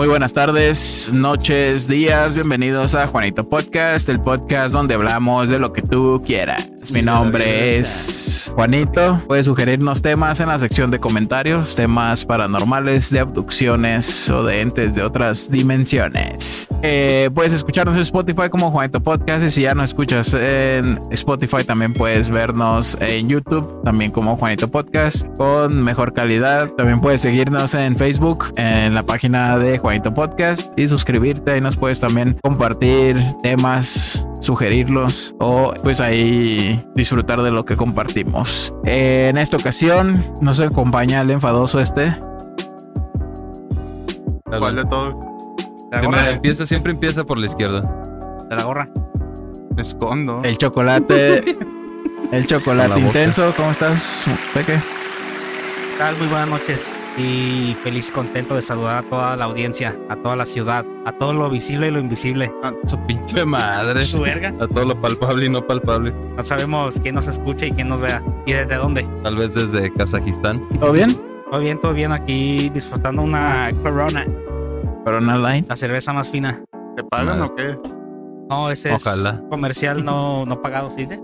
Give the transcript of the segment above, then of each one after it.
Muy buenas tardes, noches, días. Bienvenidos a Juanito Podcast, el podcast donde hablamos de lo que tú quieras. Mi nombre es Juanito. Puedes sugerirnos temas en la sección de comentarios, temas paranormales, de abducciones o de entes de otras dimensiones. Eh, puedes escucharnos en Spotify como Juanito Podcast y si ya no escuchas en Spotify también puedes vernos en YouTube también como Juanito Podcast con mejor calidad. También puedes seguirnos en Facebook en la página de Juanito Podcast y suscribirte. Ahí nos puedes también compartir temas sugerirlos o pues ahí disfrutar de lo que compartimos. en esta ocasión nos acompaña el enfadoso este. ¿Cuál de todo? Primero, empieza, siempre empieza por la izquierda. De la gorra. Me escondo. El chocolate. el chocolate intenso. ¿Cómo estás, Peque? ¿Qué tal? Muy buenas noches. Y feliz contento de saludar a toda la audiencia, a toda la ciudad, a todo lo visible y lo invisible. A su pinche madre. Su verga. A todo lo palpable y no palpable. No sabemos quién nos escucha y quién nos vea. ¿Y desde dónde? Tal vez desde Kazajistán. ¿Todo bien? Todo bien, todo bien. Aquí disfrutando una Corona. Corona Line. La cerveza más fina. ¿Te pagan o qué? No, este Ojalá. es comercial no, no pagado, ¿sí dice?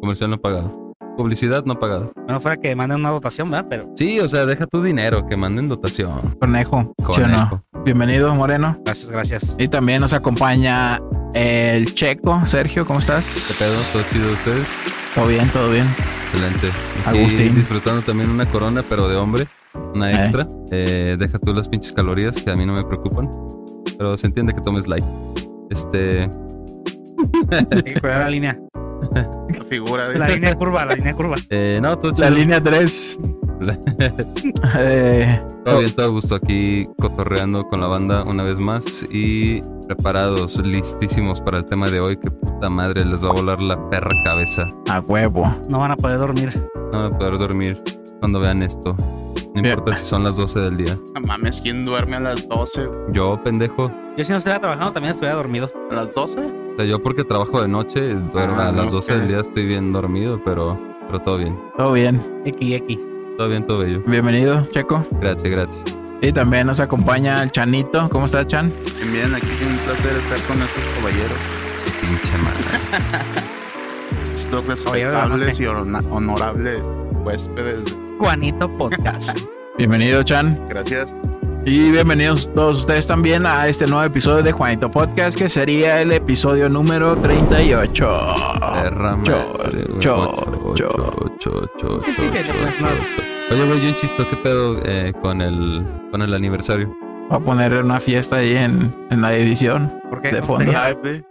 Comercial no pagado. Publicidad no pagado. Bueno, fuera que manden una dotación, ¿verdad? Pero Sí, o sea, deja tu dinero, que manden dotación. Conejo. ¿Sí o Conejo. no? Bienvenido, Moreno. gracias, gracias. Y también nos acompaña el Checo. Sergio, ¿cómo ¿Qué estás? pedo? ¿Todo chido ustedes? Todo bien, todo bien. Excelente. Aquí Agustín. disfrutando también una corona, pero de hombre. Una Eh. extra. Eh, deja tú las pinches calorías, que a mí no me preocupan. Pero se entiende que tomes light. Este. Hay que cuidar la línea. La figura de... La línea curva, la línea curva. Eh, no, todo La línea 3. eh, Todo bien, todo gusto aquí cotorreando con la banda una vez más y preparados, listísimos para el tema de hoy. Que puta madre les va a volar la perra cabeza. a huevo. No van a poder dormir. No van a poder dormir cuando vean esto. No importa si son las 12 del día. No mames, ¿quién duerme a las 12? Yo, pendejo. Yo si no estuviera trabajando también estuviera dormido. ¿A las 12? O sea, yo porque trabajo de noche, duermo Ah, a las 12 ok. del día estoy bien dormido, pero, pero todo bien. Todo bien. X, X. Todo bien, todo bello. Bienvenido, Checo. Gracias, gracias. Y también nos acompaña el Chanito. ¿Cómo está, Chan? Bien, bien, aquí es un placer estar con estos caballeros. Qué pinche madre. Estos la respetables y honorables huéspedes. Juanito Podcast. Bienvenido, Chan. Gracias. Y bienvenidos todos ustedes también a este nuevo episodio de Juanito Podcast, que sería el episodio número 38. Perra Cho, madre, güey. cho, Ocho, cho. ocho, ocho, ocho, Sí, que te ocho, pones ocho, más. ocho. Oye, güey, yo insisto, ¿qué pedo eh, con el con el aniversario? Voy a poner una fiesta ahí en, en la edición. ¿Por qué? De ¿Cómo fondo. Live,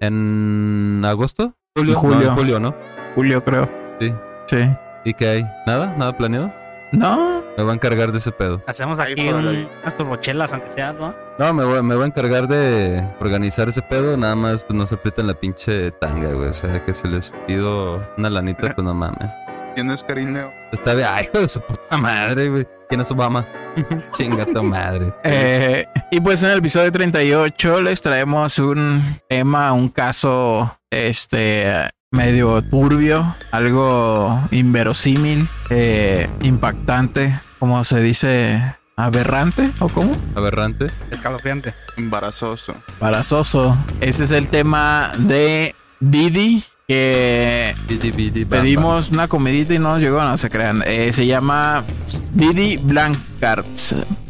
¿En agosto? Julio. No, Julio. en julio, ¿no? Julio, creo. Sí. Sí. ¿Y qué hay? ¿Nada? ¿Nada planeado? No. Me voy a encargar de ese pedo. Hacemos aquí un- unas turbochelas, aunque sea, ¿no? No, me voy, me voy a encargar de organizar ese pedo. Nada más, pues no se aprieten la pinche tanga, güey. O sea, que se les pido una lanita, pues no mames. ¿Quién es Karim Leo? Está bien. Ay, hijo de su puta madre, güey. ¿Quién es Obama? Chinga tu madre. Eh, y pues en el episodio 38 les traemos un tema, un caso, este, medio turbio, algo inverosímil, eh, impactante, como se dice, aberrante o cómo? Aberrante. Escalofriante. Embarazoso. Embarazoso. Ese es el tema de Didi. Que Bidi, bidi, bam, pedimos una comidita y no nos llegó, no se crean. Eh, se llama Didi Blancard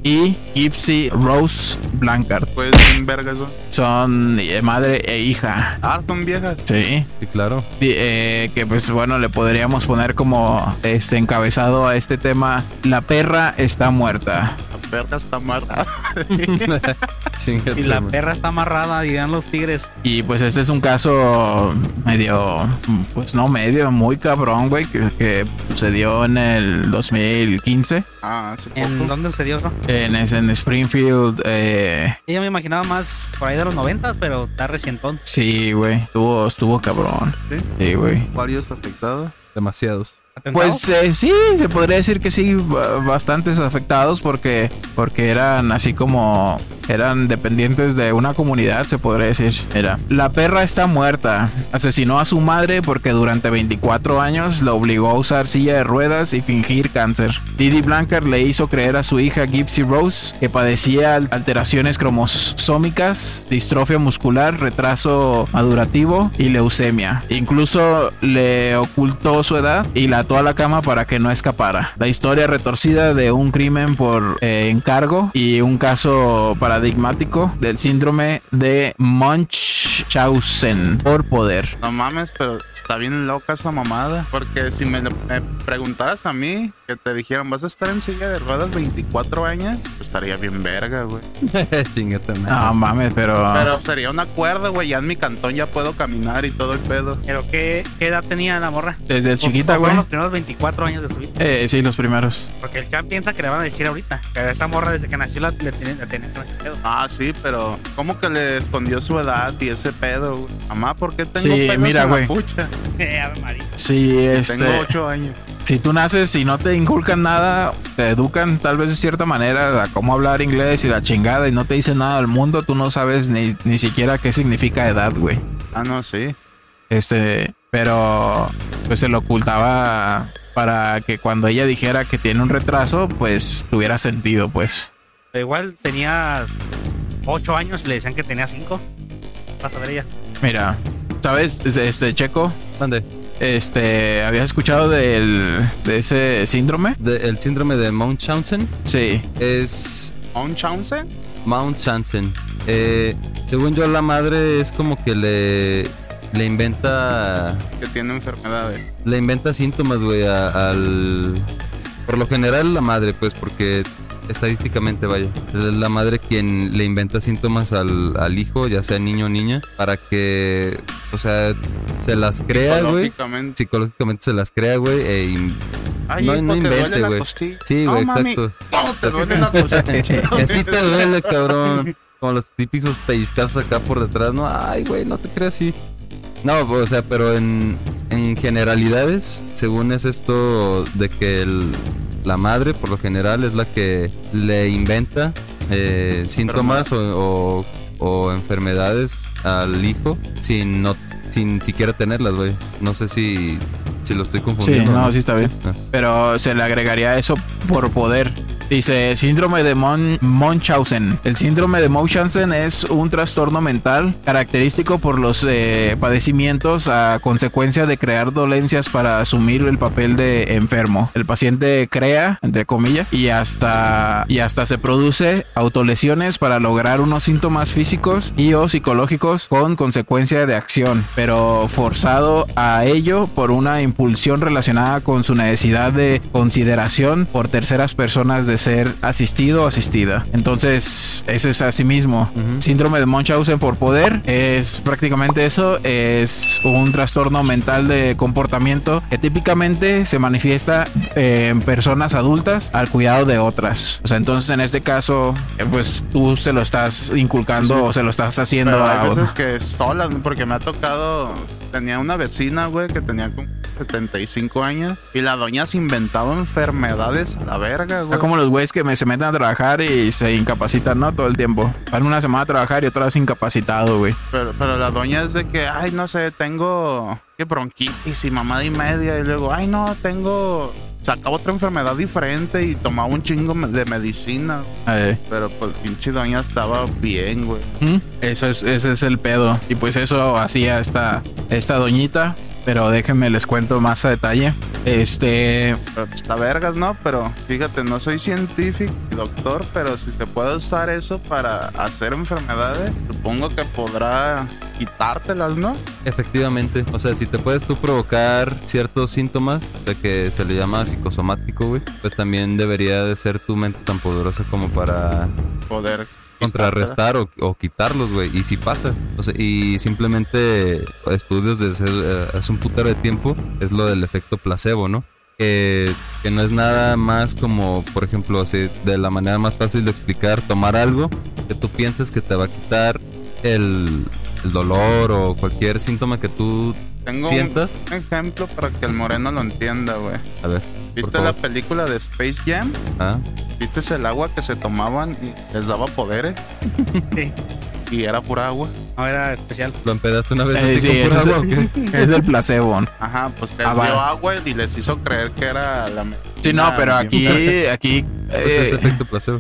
y Gypsy Rose Blancard. Pues, ¿quién verga eso? Son eh, madre e hija. Ah, son viejas. Sí. Sí, claro. Y, eh, que pues bueno, le podríamos poner como este encabezado a este tema. La perra está muerta. La perra está. Chinga Y la perra está amarrada, dirán los tigres. Y pues este es un caso medio, pues no medio, muy cabrón, güey, que, que sucedió en el 2015. Ah, hace ¿En poco. dónde sucedió eso? En, es en Springfield. Eh, Yo me imaginaba más por ahí de los noventas, pero está recientón. sí, güey, estuvo, estuvo cabrón. ¿Sí? Sí, güey. Varios afectados. Demasiados. Pues eh, sí, se podría decir que sí, ba- bastantes afectados porque, porque eran así como eran dependientes de una comunidad, se podría decir. Era, la perra está muerta. Asesinó a su madre porque durante 24 años la obligó a usar silla de ruedas y fingir cáncer. Didi Blanker le hizo creer a su hija Gypsy Rose que padecía alteraciones cromosómicas, distrofia muscular, retraso madurativo y leucemia. Incluso le ocultó su edad y la ató a la cama para que no escapara. La historia retorcida de un crimen por eh, encargo y un caso paradigmático del síndrome de Munchausen por poder. No mames, pero está bien loca esa mamada. Porque si me, preguntaras a mí, que te dijeran, vas a estar en silla de ruedas 24 años, estaría bien verga, güey. Chingate. No mames, pero... Pero sería un acuerdo, güey. Ya en mi cantón ya puedo caminar y todo el pedo. Pero ¿qué, qué edad tenía la morra? Desde chiquita, güey. los primeros 24 años de su vida. Eh, sí, los primeros. Porque el Chan piensa que le van a decir ahorita. Que esa morra desde que nació la, le tiene, la con ese pedo. Ah, sí, pero ¿cómo que le escondió su edad y ese pedo, güey? Mamá, ¿por qué tengo Sí, pelos mira, en güey. la pucha? Eh, Ave María. Sí, este... Tengo 8 años. Si tú naces y no te inculcan nada, te educan tal vez de cierta manera a cómo hablar inglés y la chingada y no te dicen nada del mundo, tú no sabes ni, ni siquiera qué significa edad, güey. Ah, no, sí. Este, pero pues se lo ocultaba para que cuando ella dijera que tiene un retraso, pues tuviera sentido, pues. Pero igual tenía 8 años y le decían que tenía 5. Vas a ver ella. Mira, ¿sabes? Este, Checo, Mande. Este, ¿habías escuchado del, de ese síndrome? De- el síndrome de Munchausen Sí. es ¿Un chance? Munchausen. Eh, según yo, la madre es como que le, le inventa Que tiene enfermedades. le inventa síntomas, güey, al... Por lo general la madre, pues, porque estadísticamente, vaya, es la madre quien le inventa síntomas al, al hijo, ya sea niño o niña, para que, o sea, se las crea, güey. Psicológicamente. Psicológicamente se las crea, güey, e in- Ay, No- hijo, no te invente, güey. Sí, No, güey, exacto. ¿Cómo te duele la costilla? Que sí te duele, cabrón. Como los típicos pellizcazos acá por detrás, ¿no? Ay, güey, no te creas así. No, o sea, pero en, en generalidades, según es esto de que el- la madre, por lo general, es la que le inventa eh, síntomas o, o- o enfermedades al hijo sin no sin siquiera tenerlas, güey. No sé si, si lo estoy Sí, confundiendo. no, sí está bien. Ah. Pero se le agregaría eso por poder. Dice síndrome de Mon- Munchausen. El síndrome de Munchausen es un trastorno mental característico por los eh, padecimientos a consecuencia de crear dolencias para asumir el papel de enfermo. El paciente crea, entre comillas, y hasta, y hasta se produce autolesiones para lograr unos síntomas físicos y o psicológicos con consecuencia de acción, pero forzado a ello por una impulsión relacionada con su necesidad de consideración por terceras personas de ser asistido o asistida. Entonces, ese es asimismo. Ujú. Síndrome de Munchausen por poder es prácticamente eso, es un trastorno mental de comportamiento que típicamente se manifiesta eh, en personas adultas al cuidado de otras. O sea, entonces en este caso, eh, pues tú se lo estás inculcando Sí, sí. o se lo estás haciendo Pero a hay veces que solas, porque me ha tocado. Tenía una vecina, güey, que tenía como 75 años y la doña se inventaba enfermedades a la verga, güey. Es como los güeyes que me, se meten a trabajar y se incapacitan, ¿no? Todo el tiempo. Van una semana a trabajar y otra vez incapacitado, güey. Pero, pero la doña es de que, ay, no sé, tengo que bronquitis y mamada y media. Y luego, ay, no, tengo. Sacaba otra enfermedad diferente y tomaba un chingo de medicina. Eh, Pero pues pinche doña estaba bien, güey. ¿Mm? Eso es, ese es el pedo. Y pues eso hacía esta, esta doñita. Pero déjenme les cuento más a detalle. Este. Pero pues, está vergas, ¿no? Pero fíjate, no soy científico y doctor, pero si se puede usar eso para hacer enfermedades, supongo que podrá quitártelas, ¿no? Efectivamente. O sea, si te puedes tú provocar ciertos síntomas de que se le llama psicosomático, güey, pues también debería de ser tu mente tan poderosa como para Poder contrarrestar o, o quitarlos, güey. Y si pasa. O sea, y simplemente estudios desde eh, hace un putero de tiempo es lo del efecto placebo, ¿no? Que, que no es nada más como, por ejemplo, así, de la manera más fácil de explicar, tomar algo que tú pienses que te va a quitar el, el dolor o cualquier síntoma que tú Tengo un ejemplo para que el moreno lo entienda, güey. A ver, ¿Viste la película de Space Jam? Ah, ¿Viste el agua que se tomaban y les daba poderes? Sí. Y era pura agua. No era especial. ¿Lo empedaste una vez Eh, así sí, con pura ese es agua o el- qué? Es el placebo. Ajá, pues les Ah, dio agua y les hizo creer que era la Sí, no, pero aquí, aquí, Pues es eh, efecto placebo.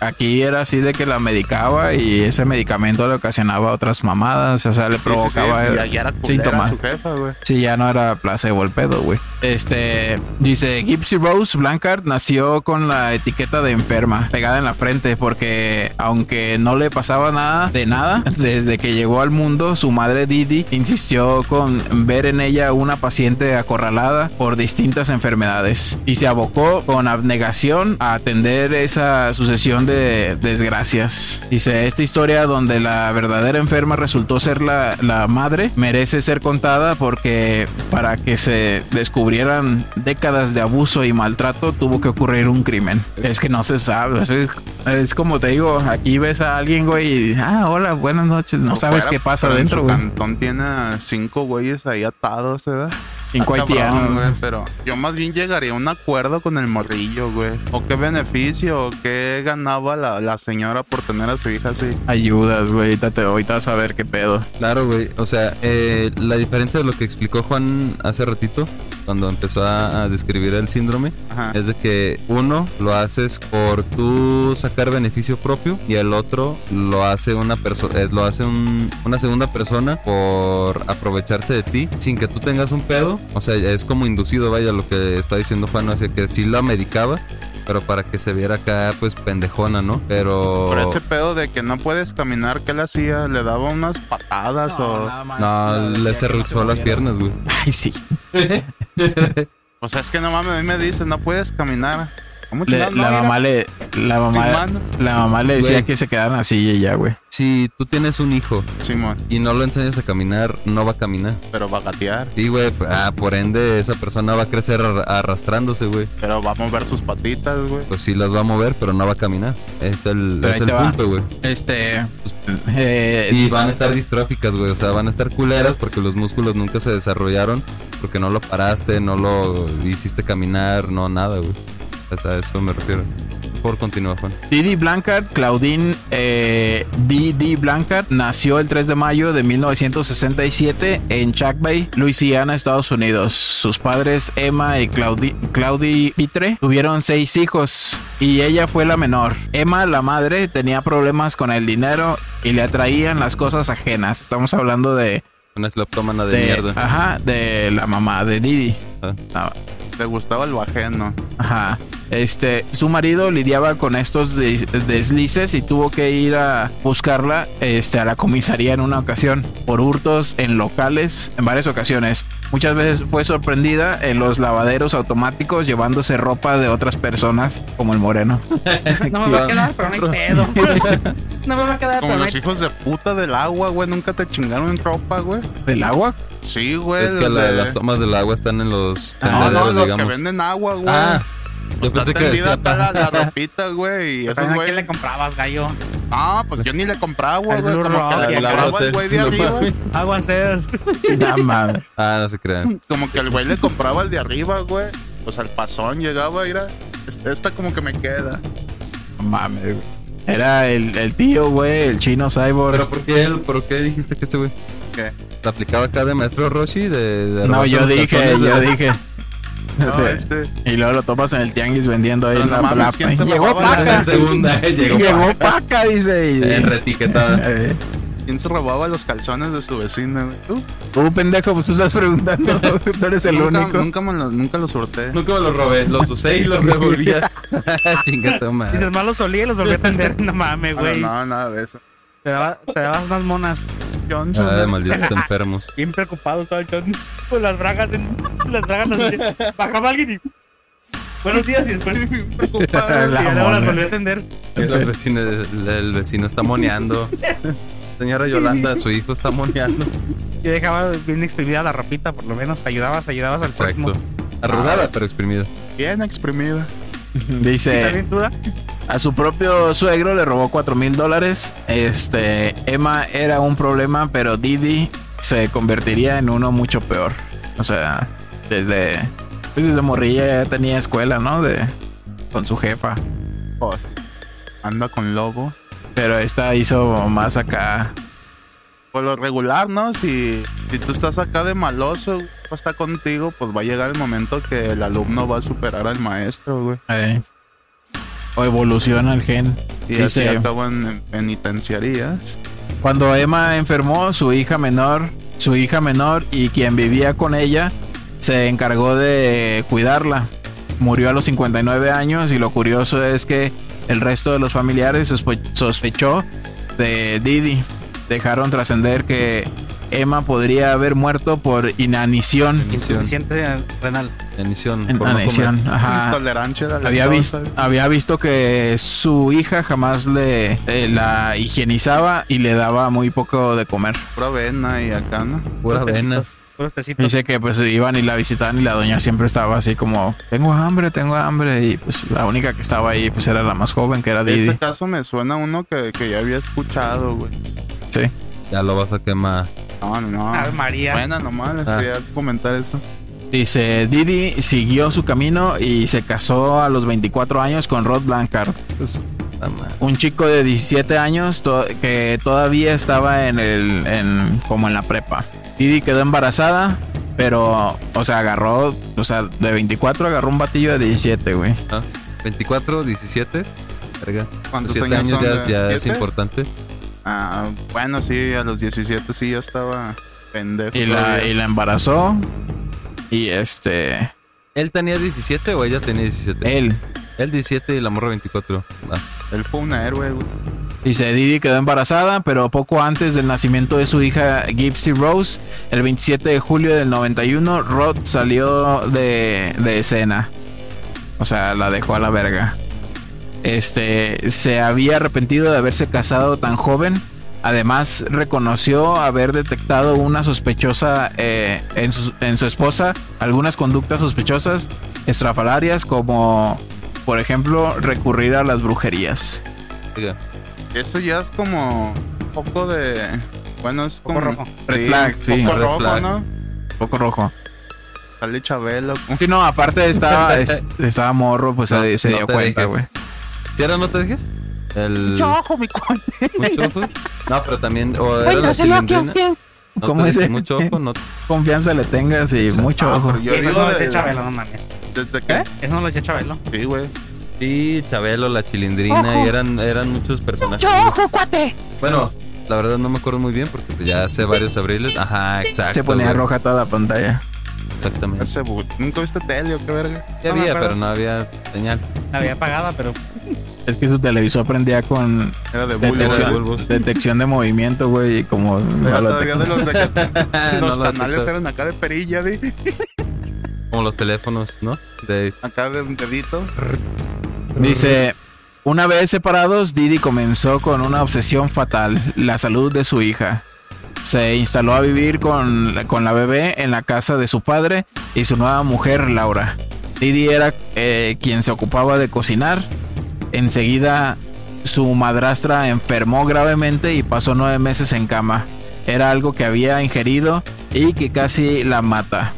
Aquí era así de que la medicaba y ese medicamento le ocasionaba otras mamadas, o sea, le Sí, sí, sí, provocaba Y allá era culera síntomas. su jefa, güey. Sí, ya no era placebo el pedo, güey. Este, dice, Gypsy Rose Blancard nació con la etiqueta de enferma pegada en la frente porque aunque no le pasaba nada de nada, desde que llegó al mundo, su madre Didi insistió con ver en ella una paciente acorralada por distintas enfermedades y se abocó con abnegación a atender esa sucesión de desgracias. Dice, esta historia donde la verdadera enferma resultó ser la, la madre merece ser contada porque para que se descubrieran décadas de abuso y maltrato tuvo que ocurrir un crimen. Es que no se sabe. Es, es como te digo, aquí ves a alguien, güey, y, ah, hola, buenas noches. No Por sabes fuera, qué pasa adentro, güey. cantón tiene cinco güeyes ahí atados, ¿verdad? Cinco Ah, haitianos. güey, Pero yo más bien llegaría a un acuerdo con el morrillo, güey. O qué beneficio, o qué ganaba la, la señora por tener a su hija así. Ayudas, güey. Ahorita, te, ahorita vas a ver qué pedo. Claro, güey. O sea, eh, la diferencia de lo que explicó Juan hace ratito, cuando empezó a, describir el síndrome, Ajá. es de que uno lo haces por tú sacar beneficio propio y el otro lo hace una persona, lo hace un- una segunda persona por aprovecharse de ti sin que tú tengas un pedo. O sea, es como inducido, vaya, lo que está diciendo Juan, o sea, que sí la medicaba. Pero para que se viera acá, pues pendejona, ¿no? Pero. Por ese pedo de que no puedes caminar, ¿qué le hacía? ¿Le daba unas patadas o...? No, le cerruzó las piernas, güey. Ay, sí. O sea, es que no mames, a mí me dice, no puedes caminar. ¿Cómo Le- chingados no, la mamá le, la mamá, la mamá le decía Güey. que se quedaran así y ya, güey. Si tú tienes un hijo Simón, y no lo enseñas a caminar, no va a caminar. pero va a gatear. Y, güey, ah, por ende, esa persona va a crecer ar- arrastrándose, güey. Pero va a mover sus patitas, güey. Pues sí las va a mover, pero no va a caminar. Es el, es el punto, güey. Este. eh, Y van a estar distróficas, güey. O sea, van a estar culeras porque los músculos nunca se desarrollaron. Porque no lo paraste, no lo hiciste caminar, no nada, güey. Sea, a eso me refiero. Por continuar, Juan. Didi Blancard, Claudine eh, D.D. Blancard, nació el 3 de mayo de 1967 en Chuck Bay, Luisiana, Estados Unidos. Sus padres, Emma y Claudi Claudie Pitre, tuvieron seis hijos y ella fue la menor. Emma, la madre, tenía problemas con el dinero y le atraían las cosas ajenas. Estamos hablando de, Una de, de- mierda. ajá, de la mamá de Didi. Ah. Ah, Le gustaba el ajeno. Ajá. Este, su marido lidiaba con estos des- deslices y tuvo que ir a buscarla este, a la comisaría en una ocasión por hurtos en locales en varias ocasiones. Muchas veces fue sorprendida en los lavaderos automáticos llevándose ropa de otras personas, como el moreno. No me va a quedar, pero no hay pedo. No me va a quedar, Como pero no los hay hijos de puta del agua, güey. Nunca te chingaron en ropa, güey. ¿Del agua? Sí, güey. es que la- de- las tomas del agua están en los No, no, los digamos. que venden agua, güey. Ah, yo Está pensé que decía la, la ropita, güey. Y esos ¿A quién güey. le comprabas, gallo? Ah, pues yo ni le compraba, güey. El Como que le el compraba el güey de arriba. Agua ser. No mames. Ah, no se crean. Como que el güey le compraba el de arriba, güey. Pues al pasón llegaba, mira. Esta, esta como que me queda. No mames, güey. Era el, el tío, güey, el chino cyborg. Pero ¿por qué, él- por qué dijiste que este güey ¿Qué? la aplicaba acá de maestro Roshi? De, de no, yo los dije, calzones yo dije. No, este. Y luego lo tomas en el tianguis vendiendo ahí la mames, plapa. ¿quién se Llegó Paca. En segunda, eh, llegó, Llegó Paca, dice. y- en retiquetada. Eh, ¿Quién se robaba los calzones de su vecina, güey? ¿Tú? Tú, pendejo, pues tú estás preguntando. tú eres el nunca, único. Nunca, me lo, nunca lo sorté. Nunca me los robé, los usé y los revolvía. Chinga tu Y madre. los solía y los volví a atender. No mames, güey. no, no, nada de eso. Te, daba- te dabas unas monas. Johnson. Ah, malditos enfermos. Bien preocupados todo el chon. Con las bragas en. Las bragas así. Bajaba alguien y. Buenos días y después. Y preocupado. La ya luego las volví a atender. El vecino, el, el vecino está moneando. Señora Yolanda, su hijo está moneando. Y dejaba bien exprimida la ropita, por lo menos. Ayudabas, ayudabas al Exacto. próximo. Arrugada, pero exprimida. Bien exprimida. ¿Y Dice, a su propio suegro le robó 4 mil dólares. Este, Emma era un problema, pero Didi se convertiría en uno mucho peor. O sea, desde Pues desde morrilla ya tenía escuela, ¿no? De con su jefa. Pues, anda con lobos. Pero esta hizo más acá. Por lo regular, ¿no? Si, si tú estás acá de maloso, está contigo, pues va a llegar el momento que el alumno va a superar al maestro, güey. eh, o evoluciona el gen. Y Dice- así acaban en penitenciarías. Cuando Emma enfermó, su hija menor, su hija menor y quien vivía con ella se encargó de cuidarla. Murió a los 59 años y lo curioso es que el resto de los familiares sospe- sospechó de Didi. Dejaron trascender que Emma podría haber muerto por inanición. Insuficiente renal. No Inanición, ajá. Intolerancia Había, lactosa. vis- había visto que su hija jamás le eh, la higienizaba y le daba muy poco de comer. Pura avena y acá, ¿no? Pura avena. Dice que pues iban y la visitaban y la doña siempre estaba así como, tengo hambre, tengo hambre. Y pues la única que estaba ahí pues era la más joven, que era Didi. ese caso me suena uno que, que ya había escuchado, güey. Sí. Ya lo vas a quemar. No, no, no. Ave María. Buena nomás, les Ah. quería comentar eso. Dice, Didi siguió su camino y se casó a los 24 años con Rod Blancard. Pues, ah, ma- Un chico de 17 años to- que todavía estaba en el, en, como en la prepa. Didi quedó embarazada, pero, o sea, agarró, o sea, de 24 agarró un batillo de 17, güey. ah, 24, 17. Verga. ¿Cuántos 7 años años son ya, de- ya es importante. Ah, bueno, sí, a los 17 sí ya estaba pendejo. Y la, y la embarazó. Y este, ¿Él tenía 17 o ella tenía 17? él, Él 17 y la morra 24. Ah, Él fue un héroe, güey. Dice, Didi quedó embarazada, pero poco antes del nacimiento de su hija Gypsy Rose, el 27 de julio del 91, Rod salió de, de escena. O sea, la dejó a la verga. Este, se había arrepentido de haberse casado tan joven. Además, reconoció haber detectado una sospechosa eh, en, su, en su esposa, algunas conductas sospechosas estrafalarias, como, por ejemplo, recurrir a las brujerías. Eso ya es como un poco de. Bueno, es como. Poco rojo. Red flag, un sí. poco Red rojo, flag. ¿no? Poco rojo. Sale Chabelo. Sí, no, aparte estaba, es- estaba morro, pues No, se, se no dio cuenta, güey. ¿Sí ahora no te dejes? El... ojo, mi cuate. ¿Mucho ojo? No, pero también... O era la chilindrina. No ¿Cómo te es? dejes Mucho ojo, no... Confianza le tengas y mucho Ah, ojo. yo Eso digo no lo de- decía Chabelo, no mames. ¿Desde qué? Eso no lo decía Chabelo. Sí, güey. Sí, Chabelo, la chilindrina y eran, eran muchos personajes. ojo, cuate! Bueno, la verdad no me acuerdo muy bien porque pues, ya hace varios abriles. Ajá, exacto. Se ponía güey. roja toda la pantalla. Exactamente. Ese bu- ¿Nunca viste tele o qué verga? Me había, pero no había señal. La había apagada, pero Es que su televisor prendía con Era de detección, güey. bulbos. detección de movimiento, güey, y como... Era lo de los de No lo canales eran acá de perilla, de Como los teléfonos, ¿no? De acá de un dedito. Dice, una vez separados, Didi comenzó con una obsesión fatal, la salud de su hija. Se instaló a vivir con, con la bebé en la casa de su padre y su nueva mujer, Laura. Didi era eh, quien se ocupaba de cocinar. Enseguida su madrastra enfermó gravemente y pasó nueve meses en cama. Era algo que había ingerido y que casi la mata.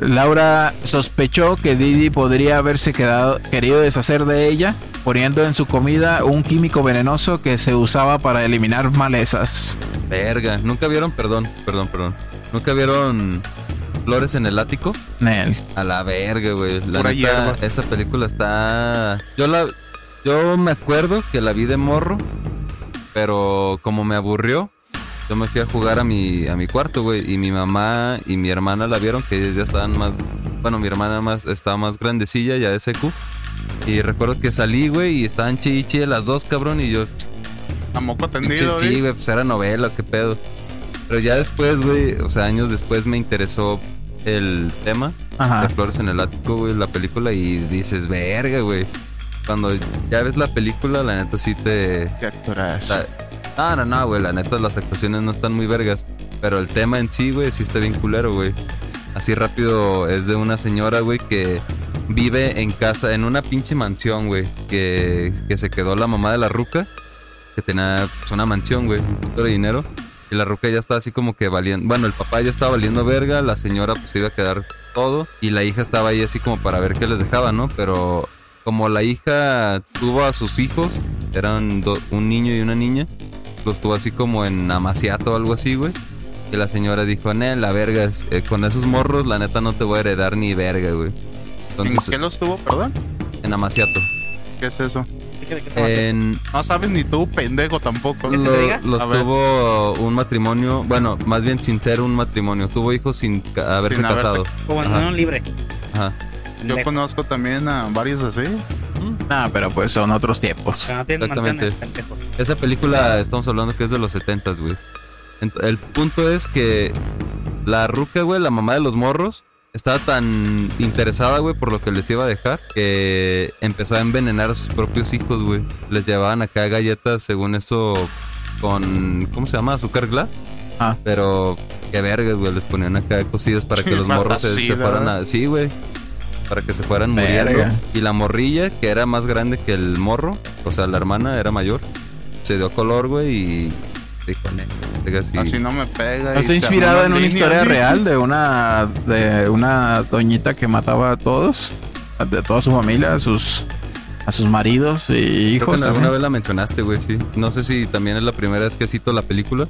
Laura sospechó que Didi podría haberse quedado, querido deshacer de ella, poniendo en su comida un químico venenoso que se usaba para eliminar malezas. verga. ¿Nunca vieron? Perdón, perdón, perdón. ¿Nunca vieron Flores en el ático? Nel. A la verga, güey. La Pura neta, hierba. esa película está. Yo la. Yo me acuerdo que la vi de morro. Pero como me aburrió, yo me fui a jugar a mi, a mi cuarto, güey. Y mi mamá y mi hermana la vieron, que ellas ya estaban más. Bueno, mi hermana más estaba más grandecilla, ya de SQ. Y recuerdo que salí, güey, y estaban chichi las dos, cabrón. Y yo, A moco tendido, Sí, güey. pues era novela, qué pedo. Pero ya después, güey, o sea, años después me interesó el tema Ajá. de Flores en el Ático, güey, la película, y dices, verga, güey. Cuando ya ves la película, la neta sí te. Qué actorazo. ta- No, no, no, güey, la neta las actuaciones no están muy vergas. Pero el tema en sí, güey, sí está bien culero, güey. Así rápido es de una señora, güey, que vive en casa, en una pinche mansión, güey. Que, que se quedó la mamá de la ruca, que tenía pues, una mansión, güey, un puto de dinero. Y la ruca ya está así como que valiendo. Bueno, el papá ya estaba valiendo verga, la señora pues iba a quedar todo. Y la hija estaba ahí así como para ver qué les dejaba, ¿no? Pero como la hija tuvo a sus hijos, eran un niño y una niña, los tuvo así como en amaciato o algo así, güey. Y la señora dijo, Nel, la verga, eh, con esos morros, la neta no te voy a heredar ni verga, güey. ¿En qué los tuvo, perdón? en amaciato. ¿Qué es eso? ¿De qué? En, No sabes ni tú, pendejo, tampoco. ¿Qué lo- diga? los tuvo un matrimonio, bueno, más bien sin ser un matrimonio. Tuvo hijos sin haberse Sin haberse- casado. Como en unión libre. Ajá. Yo conozco también a varios así. Ah, pero pues son otros tiempos. Que no Exactamente. Esa película estamos hablando que es de los 70 güey. El punto es que la ruca, güey, la mamá de los morros, estaba tan interesada, güey, por lo que les iba a dejar, que empezó a envenenar a sus propios hijos, güey. Les llevaban acá galletas, según eso, con, ¿cómo se llama? Azúcar glass. Ah. Pero, qué vergas, güey, les ponían acá cosillas para que los morros se, se Así, fueran a... Sí, güey. Para que se fueran Verga. muriendo. Y la morrilla, que era más grande que el morro, o sea, la hermana era mayor, se dio color, güey, y dijo, "Ne, verga, sí". Así no me pega. y Está se inspirado en una línea, historia ¿sí? real de una de una doñita que mataba a todos, a- de toda su familia, a sus a sus maridos y Creo que hijos en alguna vez la mencionaste, güey, sí. No sé si también es la primera vez que cito la película,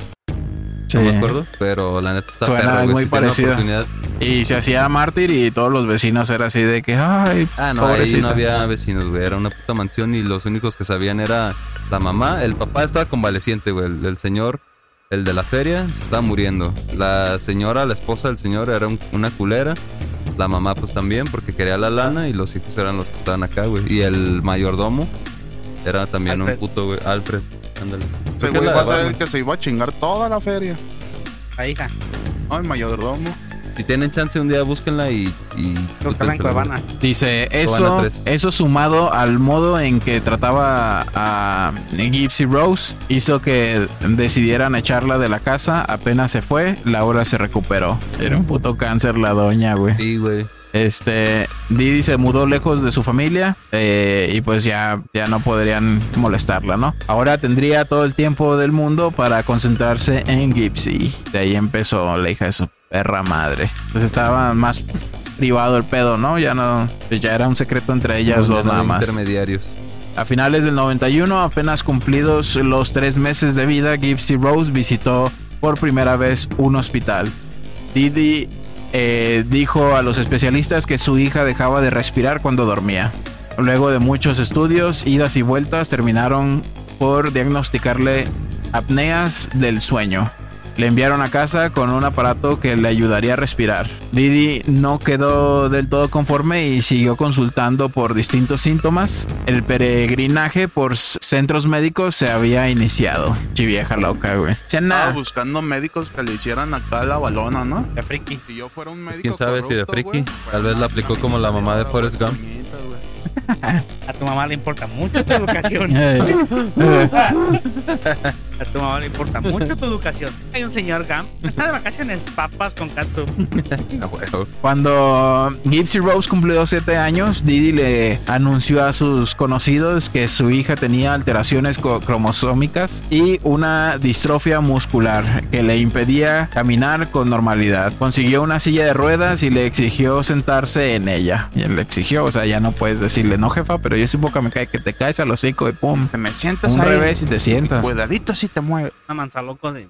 Sí. no me acuerdo, pero la neta está Suena güey. muy si oportunidad- Y se hacía mártir y todos los vecinos eran así de que, ay, Ah, no, ahí no había vecinos, güey. Era una puta mansión y los únicos que sabían era la mamá. El papá estaba convaleciente, güey. El, el señor, el de la feria, se estaba muriendo. La señora, la esposa del señor, era un- una culera. La mamá, pues también, porque quería la lana y los hijos eran los que estaban acá, güey. Y el mayordomo era también Alfred. un puto, güey. Alfred, ándale. Ese güey va a ser el que se iba a chingar toda la feria. La hija. Ay, mayordomo. Si tienen chance un día, búsquenla y. en. Cuevana. Dice, eso, eso sumado al modo en que trataba a Gypsy Rose, hizo que decidieran echarla de la casa. Apenas se fue, Laura se recuperó. Era un puto cáncer la doña, güey. Sí, güey. Este, Didi se mudó lejos de su familia eh, y pues ya, ya no podrían molestarla, ¿no? Ahora tendría todo el tiempo del mundo para concentrarse en Gypsy. De ahí empezó la hija de su perra madre. Pues estaba más privado el pedo, ¿no? Ya no, pues ya era un secreto entre ellas dos nada más. Intermediarios. A finales del 91, apenas cumplidos los tres meses de vida, Gypsy Rose visitó por primera vez un hospital. Didi eh, dijo a los especialistas que su hija dejaba de respirar cuando dormía. Luego de muchos estudios, idas y vueltas, terminaron por diagnosticarle apneas del sueño. Le enviaron a casa con un aparato que le ayudaría a respirar. Didi no quedó del todo conforme y siguió consultando por distintos síntomas. El peregrinaje por centros médicos se había iniciado. Chi vieja loca, güey. Estaba buscando médicos que le hicieran acá la balona, ¿no? De friki. Si yo fuera un médico Pues quién sabe si de corrupto, friki. güey, Tal vez la aplicó como la mamá de Forrest Gump. A tu mamá le importa mucho tu educación. A tu mamá le importa mucho tu educación. Hay un señor Gam. Está de vacaciones, papas con katsu. Cuando Gypsy Rose cumplió 7 años, Didi le anunció a sus conocidos que su hija tenía alteraciones cromosómicas y una distrofia muscular que le impedía caminar con normalidad. Consiguió una silla de ruedas y le exigió sentarse en ella. Y él le exigió, o sea, ya no puedes decirle, no jefa, pero yo supongo que me cae que te caes al hocico y pum. Te me sientas Un ahí. revés y te sientas. Cuidadito si te mueve. Una manzaloco de.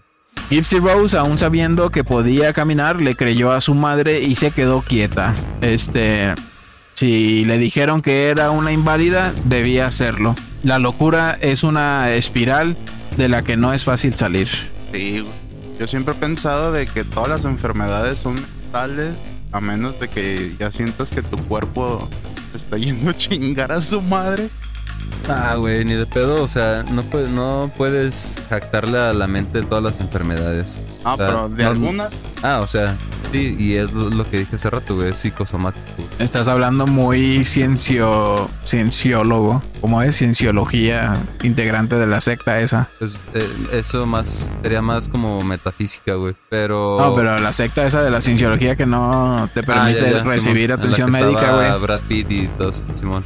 Gypsy Rose, aún sabiendo que podía caminar, le creyó a su madre y se quedó quieta. Este, si le dijeron que era una inválida, debía hacerlo. La locura es una espiral de la que no es fácil salir. Sí. Yo siempre he pensado de que todas las enfermedades son mentales, a menos de que ya sientas que tu cuerpo está yendo a chingar a su madre. Ah, güey, ni de pedo. O sea, no, puedes no puedes jactarle a la mente de todas las enfermedades. Ah, O sea, pero de no- algunas. Ah, o sea, sí, y es lo que dije hace rato, güey, es psicosomático. Estás hablando muy ciencio, cienciólogo, como es cienciología integrante de la secta esa. Pues eh, eso más sería más como metafísica, güey. Pero. No, pero la secta esa de la cienciología que no te Ah, permite ya, ya, recibir Simón, en la atención que médica, güey. Brad Pitt y todo Simón.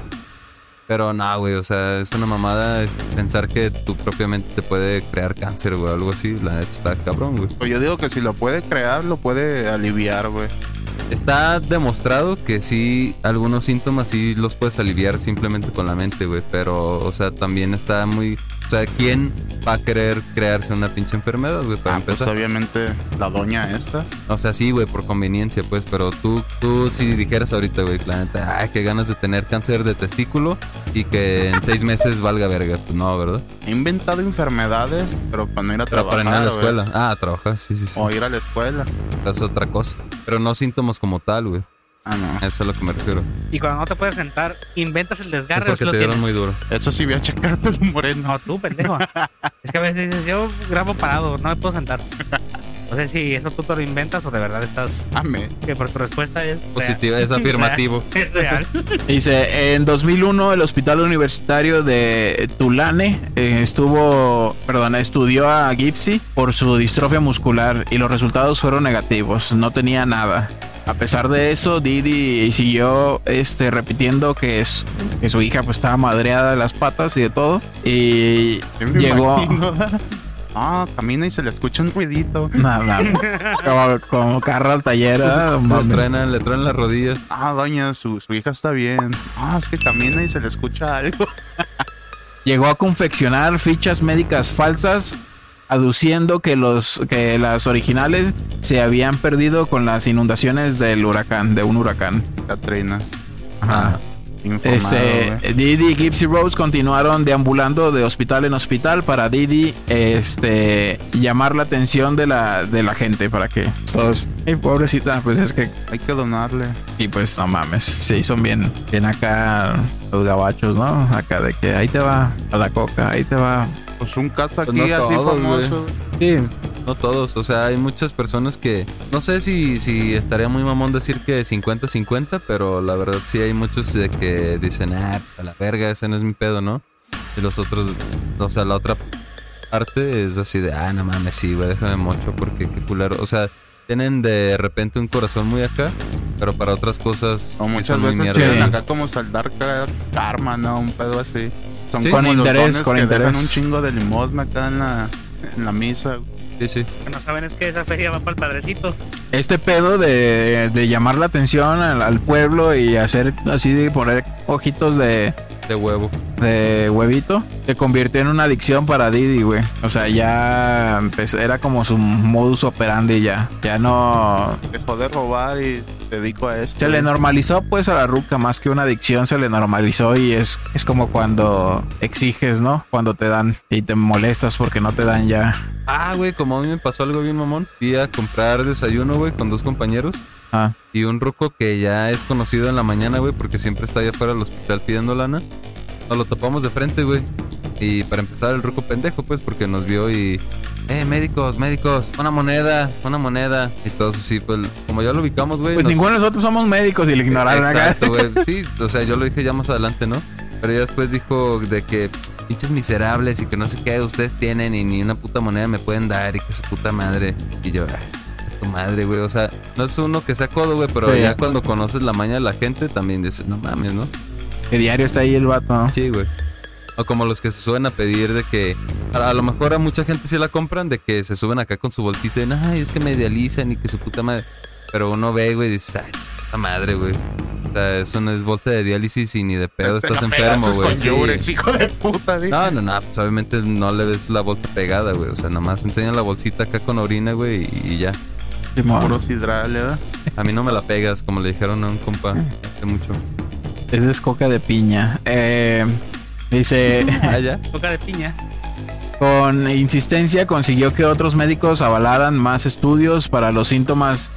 Pero no, güey, o sea, es una mamada pensar que tú propiamente te puede crear cáncer, güey, algo así. La neta está cabrón, güey. Pues yo digo que si lo puede crear, lo puede aliviar, güey. Está demostrado que sí, algunos síntomas sí los puedes aliviar simplemente con la mente, güey. Pero, o sea, también está muy. O sea, ¿quién va a querer crearse una pinche enfermedad, güey? Para Ah, pues empezar. obviamente la doña esta. O sea, sí, güey, por conveniencia, pues. Pero tú, tú si dijeras ahorita, güey, la neta, ay, qué ganas de tener cáncer de testículo y que en seis meses valga verga. Pues no, ¿verdad? He inventado enfermedades, pero para no ir a Pero trabajar. para ir a la escuela. Ah, a trabajar, sí, sí, sí. O ir a la escuela. Es otra cosa. Pero no síntomas como tal, güey. Ah, no. Eso es lo que me refiero. Y cuando no te puedes sentar, inventas el Es desgarre porque si lo te dieron tienes. muy duro. Eso sí voy a checarte el moreno. No, tú, pendejo. es que a veces dices, yo grabo parado, no me puedo sentar. No sé si eso tú te lo inventas o de verdad estás. Amén. Que por tu respuesta es. real. Positiva, es afirmativo. Es real. Dice, en 2001 el Hospital Universitario de Tulane eh, estuvo, perdón, estudió a Gipsy por su distrofia muscular y los resultados fueron negativos, no tenía nada. A pesar de eso, Didi siguió este, repitiendo que, es, que su hija pues estaba madreada de las patas y de todo. Y llegó... imagino. Ah, camina y se le escucha un ruidito. No, no, como, como carro al taller. ¿eh? Le truenan, le truenan las rodillas. Ah, doña, su, su hija está bien. Ah, es que camina y se le escucha algo. llegó a confeccionar fichas médicas falsas aduciendo que los que las originales se habían perdido con las inundaciones del huracán, de un huracán. Katrina. Ajá. Informado, Este, güey. Didi y Gypsy Rose continuaron deambulando de hospital en hospital para Didi este llamar la atención de la de la gente para que todos, "Ay, pobrecita, pues es que Hay que donarle. y pues no mames, sí son bien bien acá los gabachos, ¿no? Acá de que ahí te va a la coca, ahí te va. Pues un caso Pues aquí no así todos, famoso. Sí, No todos, o sea, hay muchas personas que no sé si, si estaría muy mamón decir que 50-50, pero la verdad sí hay muchos de que dicen, ah, pues a la verga, ese no es mi pedo, ¿no? Y los otros, o sea, la otra parte es así de, ah, no mames, sí, güey, déjame mocho porque qué culero. O sea, tienen de repente un corazón muy acá, pero para otras cosas O muchas son muy veces quieren acá como saldar karma, ¿no? Un pedo así. Son Sí. como Con interés, con que dejan interés. un chingo de limosna acá en la, en la misa. Sí, sí. Lo que no saben es que esa feria va para el padrecito. este pedo de, de llamar la atención al, al pueblo y hacer así de poner ojitos de, De huevo. de huevito se convirtió en una adicción para Didi, güey. O sea, ya empezó- era como su modus operandi ya. Ya no... De robar y dedico a esto. Se le normalizó pues a la ruca más que una adicción, se le normalizó y es, es como cuando exiges, ¿no? Cuando te dan y te molestas porque no te dan ya. Ah, güey, como a mí me pasó algo bien mamón. Fui a comprar desayuno, güey, con dos compañeros. Ah, Y un ruco que ya es conocido en la mañana, güey, porque siempre está allá afuera del hospital pidiendo lana. Nos lo topamos de frente, güey. Y para empezar, el ruco pendejo, pues, porque nos vio y. Eh, médicos, médicos, una moneda, una moneda. Y todos así, pues, como ya lo ubicamos, güey. pues nos- ninguno de nosotros somos médicos y le ignoraron acá. Exacto, güey. Sí, o sea, yo lo dije ya más adelante, ¿no? Pero ya después dijo de que pinches miserables y que no sé qué ustedes tienen y ni una puta moneda me pueden dar y que su puta madre. Y yo, ay, tu madre, güey. O sea, no es uno que sea codo, güey, pero Sí. ya cuando conoces la maña de la gente también dices, no mames, ¿no? Que diario está ahí el vato, ¿no? Sí, güey. O como los que se suben a pedir de que a, a lo mejor a mucha gente sí la compran de que se suben acá con su bolsita y dicen, ay, es que me idealizan y que su puta madre. Pero uno ve, güey, y dices, ay, puta madre, güey. O sea, eso no es bolsa de diálisis y ni de pedo estás la enfermo, güey. con Sí. Yurex, hijo de puta, dije. No, no, no, pues obviamente no le ves la bolsa pegada, güey. O sea, nomás enseñan la bolsita acá con orina, güey, y, y ya. Simón. Puros hidrales, ¿verdad? A mí no me la pegas, como le dijeron a un compa hace mucho. Esa es coca de piña. Eh, dice, Ah, ya. Boca de piña. con insistencia consiguió que otros médicos avalaran más estudios para los síntomas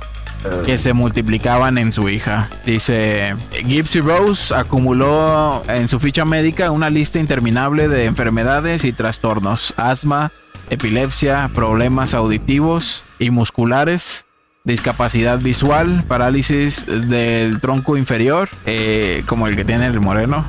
que se multiplicaban en su hija. Dice, Gypsy Rose acumuló en su ficha médica una lista interminable de enfermedades y trastornos, asma, epilepsia, problemas auditivos y musculares, discapacidad visual, parálisis del tronco inferior, eh, como el que tiene el moreno,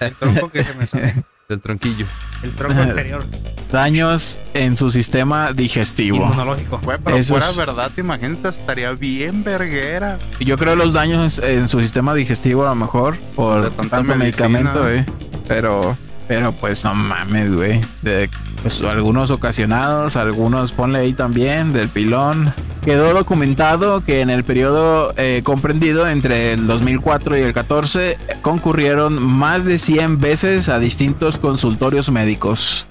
El tronco que se me sale. Del tronquillo. El tronco exterior. daños en su sistema digestivo. Inmunológico. Güey, pero Eso fuera es- verdad, imagínate, estaría bien verguera. Yo creo los daños en, en su sistema digestivo a lo mejor por tanto medicina. medicamento, eh. Pero, pero pues no mames, güey. De pues, algunos ocasionados, algunos ponle ahí también del pilón. Quedó documentado que en el periodo eh, comprendido entre el 2004 y el 14 concurrieron más de 100 veces a distintos consultorios médicos.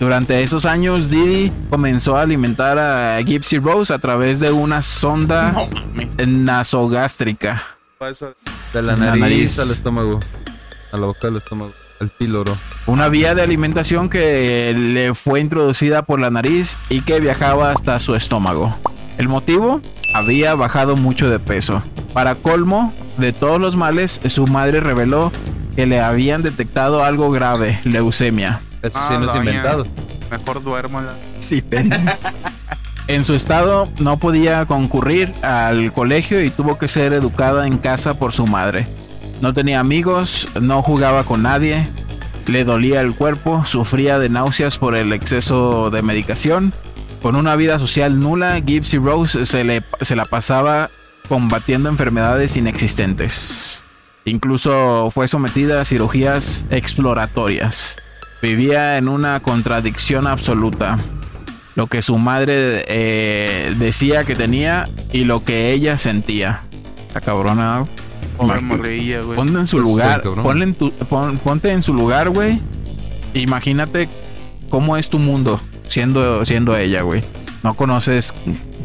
Durante esos años, Didi comenzó a alimentar a Gypsy Rose a través de una sonda No nasogástrica. De la La nariz, nariz. al estómago. A la boca del estómago. El píloro. Una vía de alimentación que le fue introducida por la nariz y que viajaba hasta su estómago. El motivo, había bajado mucho de peso. Para colmo de todos los males, su madre reveló que le habían detectado algo grave, leucemia. Eso Ah, sí no es inventado. Mejor duermo. Sí, En su estado no podía concurrir al colegio y tuvo que ser educada en casa por su madre. No tenía amigos, no jugaba con nadie, le dolía el cuerpo, sufría de náuseas por el exceso de medicación. Con una vida social nula, Gypsy Rose se, le, se la pasaba combatiendo enfermedades inexistentes. Incluso fue sometida a cirugías exploratorias. Vivía en una contradicción absoluta lo que su madre eh, decía que tenía y lo que ella sentía. La cabrona. Pobre Imag- morrilla, güey. Ponte en su Pues lugar. ponle en tu- pon- ponte en su lugar, güey. Imagínate cómo es tu mundo siendo, siendo ella, güey. No conoces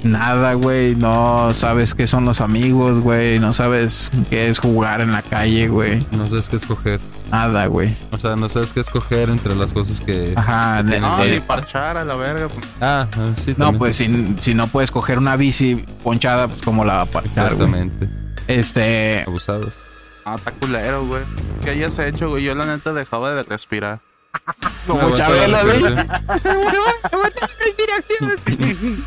nada, güey. No sabes qué son los amigos, güey. No sabes qué es jugar en la calle, güey. No sabes qué escoger. Nada, güey. O sea, no sabes qué escoger entre las cosas que. Ajá. de- No, ni parchar a la verga. pues. Ah, ah, sí. no, también. pues si, si no puedes coger una bici ponchada, pues como la va a parchar. Exactamente. Este, Abusados. Ah, está culero, güey. ¿Qué hayas hecho, güey? Yo la neta dejaba de respirar. como Aguanta Chabelo, la güey. respiración.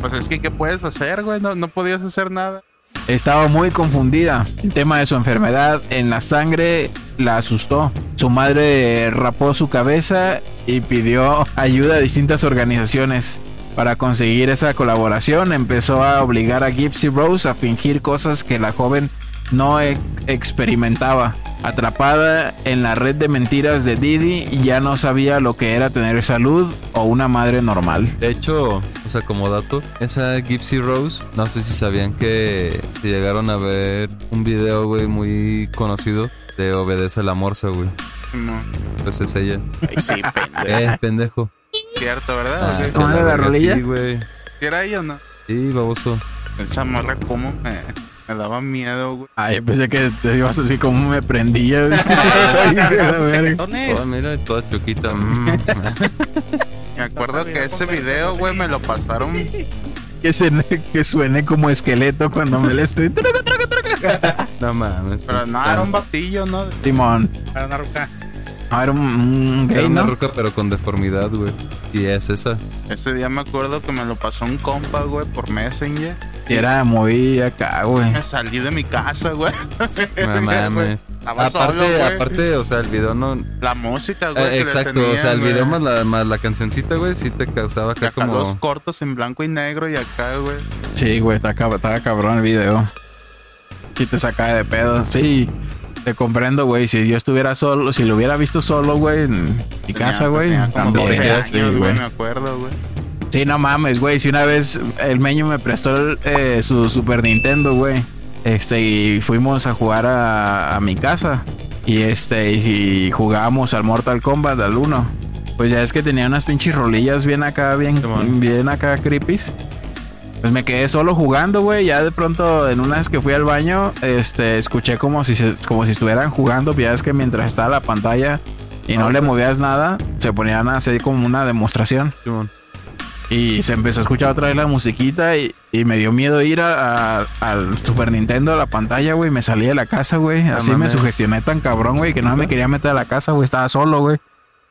Pues es que, ¿qué puedes hacer, güey? No, no podías hacer nada. Estaba muy confundida. El tema de su enfermedad en la sangre la asustó. Su madre rapó su cabeza y pidió ayuda a distintas organizaciones. Para conseguir esa colaboración empezó a obligar a Gypsy Rose a fingir cosas que la joven no e- experimentaba. Atrapada en la red de mentiras de Didi, ya no sabía lo que era tener salud o una madre normal. De hecho, o sea, como dato, esa Gypsy Rose, no sé si sabían que si llegaron a ver un video, güey, muy conocido de Obedece la Morsa, güey. No. Pues es ella. Ay, sí, pendejo. Eh, pendejo. Cierto, ¿verdad? Ah, ¿O qué? te la ¿Tomarle la verga, rolilla? Sí, güey. ¿Sí ¿Era ella o no? Sí, baboso. Esa morra, ¿cómo me, me daba miedo, güey? Ay, pensé que te ibas así como me prendía. Tones. Oh, mira, toda choquita. Mm. Me acuerdo que ese video, güey, me lo pasaron. que, suene, que suene como esqueleto cuando me le estoy. Truca, truca, truca. no mames. Pero no, era un batillo, ¿no? Simón. Para una ruca. No, era un, un Era gay, una ¿no? ruca, pero con deformidad, güey. Y es esa. Ese día me acuerdo que me lo pasó un compa, güey, por Messenger. Y era muy acá, güey. Me salí de mi casa, güey. No mames. Estaba solo, Aparte, aparte, o sea, el video no. La música, güey. Eh, exacto, o sea, el güey. video más la, más la cancioncita, güey, sí te causaba acá Acá los como. cortos en blanco y negro y acá, güey. Sí, güey, está cab- estaba cabrón el video. Sí te sacaba de pedo. Sí, te comprendo, güey. Si yo estuviera solo, si lo hubiera visto solo, güey, en mi casa, güey. tenía como También, 12 años, sí, güey, güey. me acuerdo, güey. Sí, no mames, güey. Si una vez el meño me prestó el, eh, su Super Nintendo, güey. Este, y fuimos a jugar a, a mi casa. Y este, y jugábamos al Mortal Kombat, al 1. Pues ya es que tenía unas pinches rolillas bien acá, bien, bien acá creepies. Pues me quedé solo jugando, güey. Ya de pronto, en una vez que fui al baño, este, escuché como si, se- como si estuvieran jugando. Ya es que mientras estaba la pantalla y no le movías nada, se ponían a hacer como una demostración. Simón. Y se empezó a escuchar otra vez la musiquita y, y me dio miedo ir a- a- al Super Nintendo a la pantalla, güey. Me salí de la casa, güey. Así me sugestioné tan cabrón, güey, que no me quería meter a la casa, güey. Estaba solo, güey.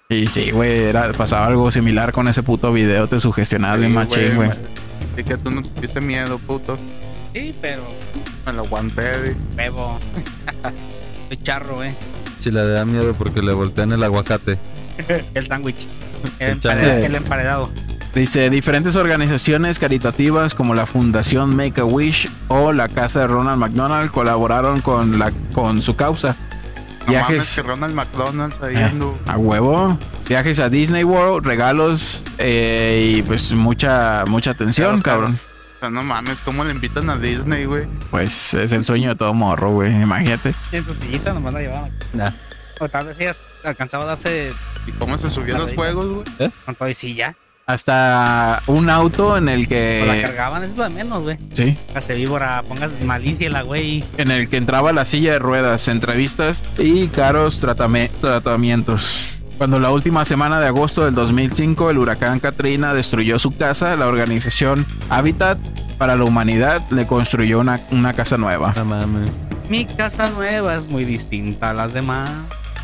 Y sí, güey, era, pasaba algo similar con ese puto video. Te sugestionabas bien Sí, machín, güey. Así que tú no tuviste miedo, puto. Sí, pero Me lo aguanté, bebo. Soy charro, eh. Sí, le da miedo porque le voltean el aguacate. El sándwich. El, emparedado. Dice, diferentes organizaciones caritativas como la Fundación Make a Wish o la Casa de Ronald McDonald colaboraron con, la, con su causa. No mames, Viajes que Ronald McDonald's ahí Eh, a huevo. Viajes a Disney World, regalos eh, y pues mucha mucha atención, cabrón. caros. O sea, no mames, ¿cómo le invitan a Disney, güey? Pues es el sueño de todo morro, güey. Imagínate. En su sillita nomás la llevaban. Nah. O tal vez ellas alcanzaba a darse ¿Y cómo se subió a los juegos, güey? con todo y silla. Hasta un auto en el O la que. cargaban, es lo de menos, güey. Sí. Hace víbora, pongas malicia la güey. En el que entraba la silla de ruedas, entrevistas y caros tratame- tratamientos. Cuando la última semana de agosto del 2005 el huracán Katrina destruyó su casa, la organización Habitat para la Humanidad le construyó una, una casa nueva. No mames. Mi casa nueva es muy distinta a las demás.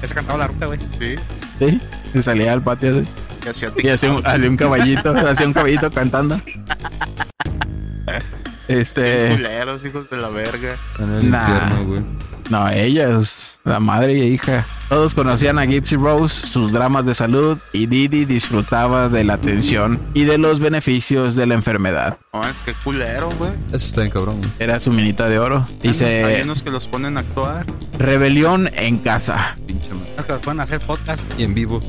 Ese cantaba la ruca, güey. Sí. Sí, y salía al patio así, Que hacía y hacía un, hacía un caballito, hacía un caballito cantando. Este, culeros, hijos de la verga. En el Nah. infierno, güey. no, ellas, la madre y hija. Todos conocían a Gypsy Rose, sus dramas de salud y Didi disfrutaba de la atención y de los beneficios de la enfermedad. No, es que culero, güey. Eso está bien cabrón, güey. Era su minita de oro. Hay Dice, unos que los ponen a actuar. rebelión en casa. Pinche madre. Que los pueden hacer podcast. Y en vivo.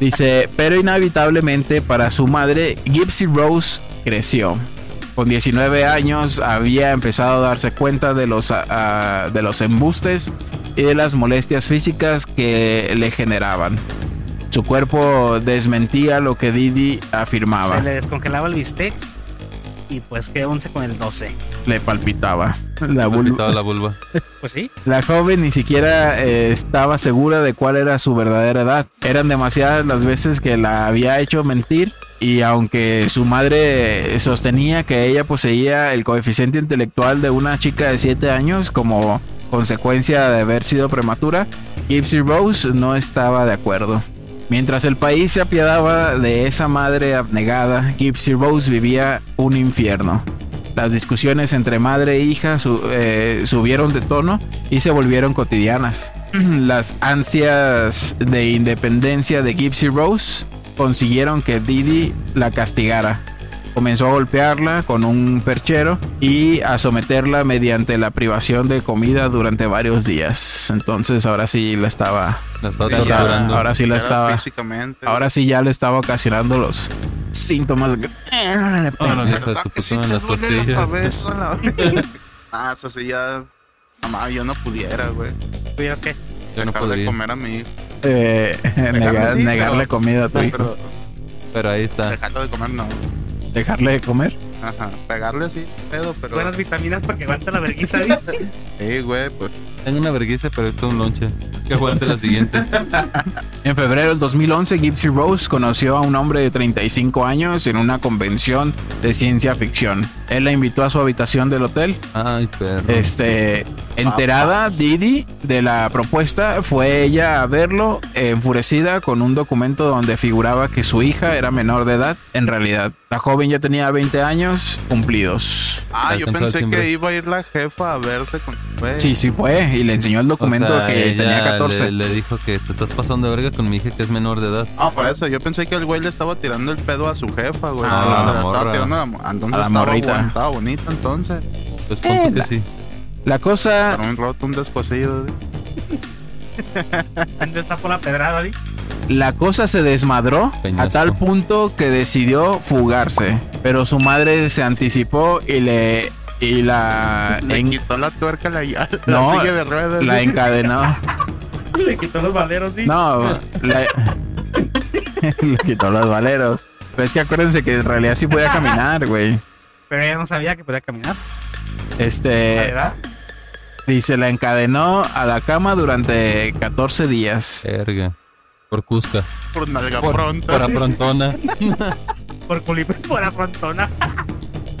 Dice, pero inevitablemente para su madre, Gypsy Rose creció. Con 19 años había empezado a darse cuenta de los, de los embustes y de las molestias físicas que le generaban. Su cuerpo desmentía lo que Didi afirmaba. Se le descongelaba el bistec. Y pues quedó 11 con el 12. Le palpitaba. La, vulva. La vulva. Pues sí. La joven ni siquiera eh, estaba segura de cuál era su verdadera edad. Eran demasiadas las veces que la había hecho mentir y aunque su madre sostenía que ella poseía el coeficiente intelectual de una chica de 7 años como consecuencia de haber sido prematura, Gypsy Rose no estaba de acuerdo. Mientras el país se apiadaba de esa madre abnegada, Gypsy Rose vivía un infierno. Las discusiones entre madre e hija eh, subieron de tono y se volvieron cotidianas. Las ansias de independencia de Gypsy Rose consiguieron que Didi la castigara. Comenzó a golpearla con un perchero y a someterla mediante la privación de comida durante varios días. Entonces ahora sí la estaba... La estaba torturando. ahora sí la estaba... Físicamente. Ahora sí ya le estaba ocasionando los síntomas. de que- Órale, hija de tu ¿Verdad que puta sí en te las duele la costillas. cabeza, la- ah, eso sí ya... Mamá, yo no pudiera, güey. ¿Tú dirás qué? Yo no Dejar de podría. comer a mi hijo. Eh, negar- sí, negarle pero- comida a tu hijo. Pero Pero ahí está. dejarlo de comer no. Dejarle de comer. Ajá. Pegarle así, pedo, pero... Buenas vitaminas para que aguante la vergüenza. ¿sí? Sí, güey, pues... Tengo una vergüenza, pero esto es un lonche. Que aguante la siguiente. En febrero del 2011, Gypsy Rose conoció a un hombre de 35 años en una convención de ciencia ficción. Él la invitó a su habitación del hotel. Ay, perro. Este, enterada Didi de la propuesta, fue ella a verlo, enfurecida con un documento donde figuraba que su hija era menor de edad. En realidad, la joven ya tenía 20 años cumplidos. Ah, yo pensé que iba a ir la jefa a verse con... Sí, sí fue, y le enseñó el documento O sea, que ella tenía 14. Le, le dijo que te estás pasando de verga con mi hija que es menor de edad. Ah, por eso, yo pensé que el güey le estaba tirando el pedo a su jefa, güey. Ah, la la estaba morra. tirando a la mo- Entonces A la estaba, morrita. buen- estaba bonita, entonces. Pues Eh, que la- sí. La cosa Para un roto, un descosido. sapo la pedrada, ¿sí? La cosa se desmadró Peñasco. a tal punto que decidió fugarse, pero su madre se anticipó y le y la Le en- quitó la tuerca la, la No, silla de ruedas. la encadenó. Le quitó los valeros, ¿sí? No, la- le quitó los valeros. Pero es que acuérdense que en realidad sí podía caminar, güey. Pero ella no sabía que podía caminar. Este ¿Verdad? y se la encadenó a la cama durante 14 días. Verga. Por Cusca. Por nalga Por, pronta. por aprontona. Por culip por la frontona.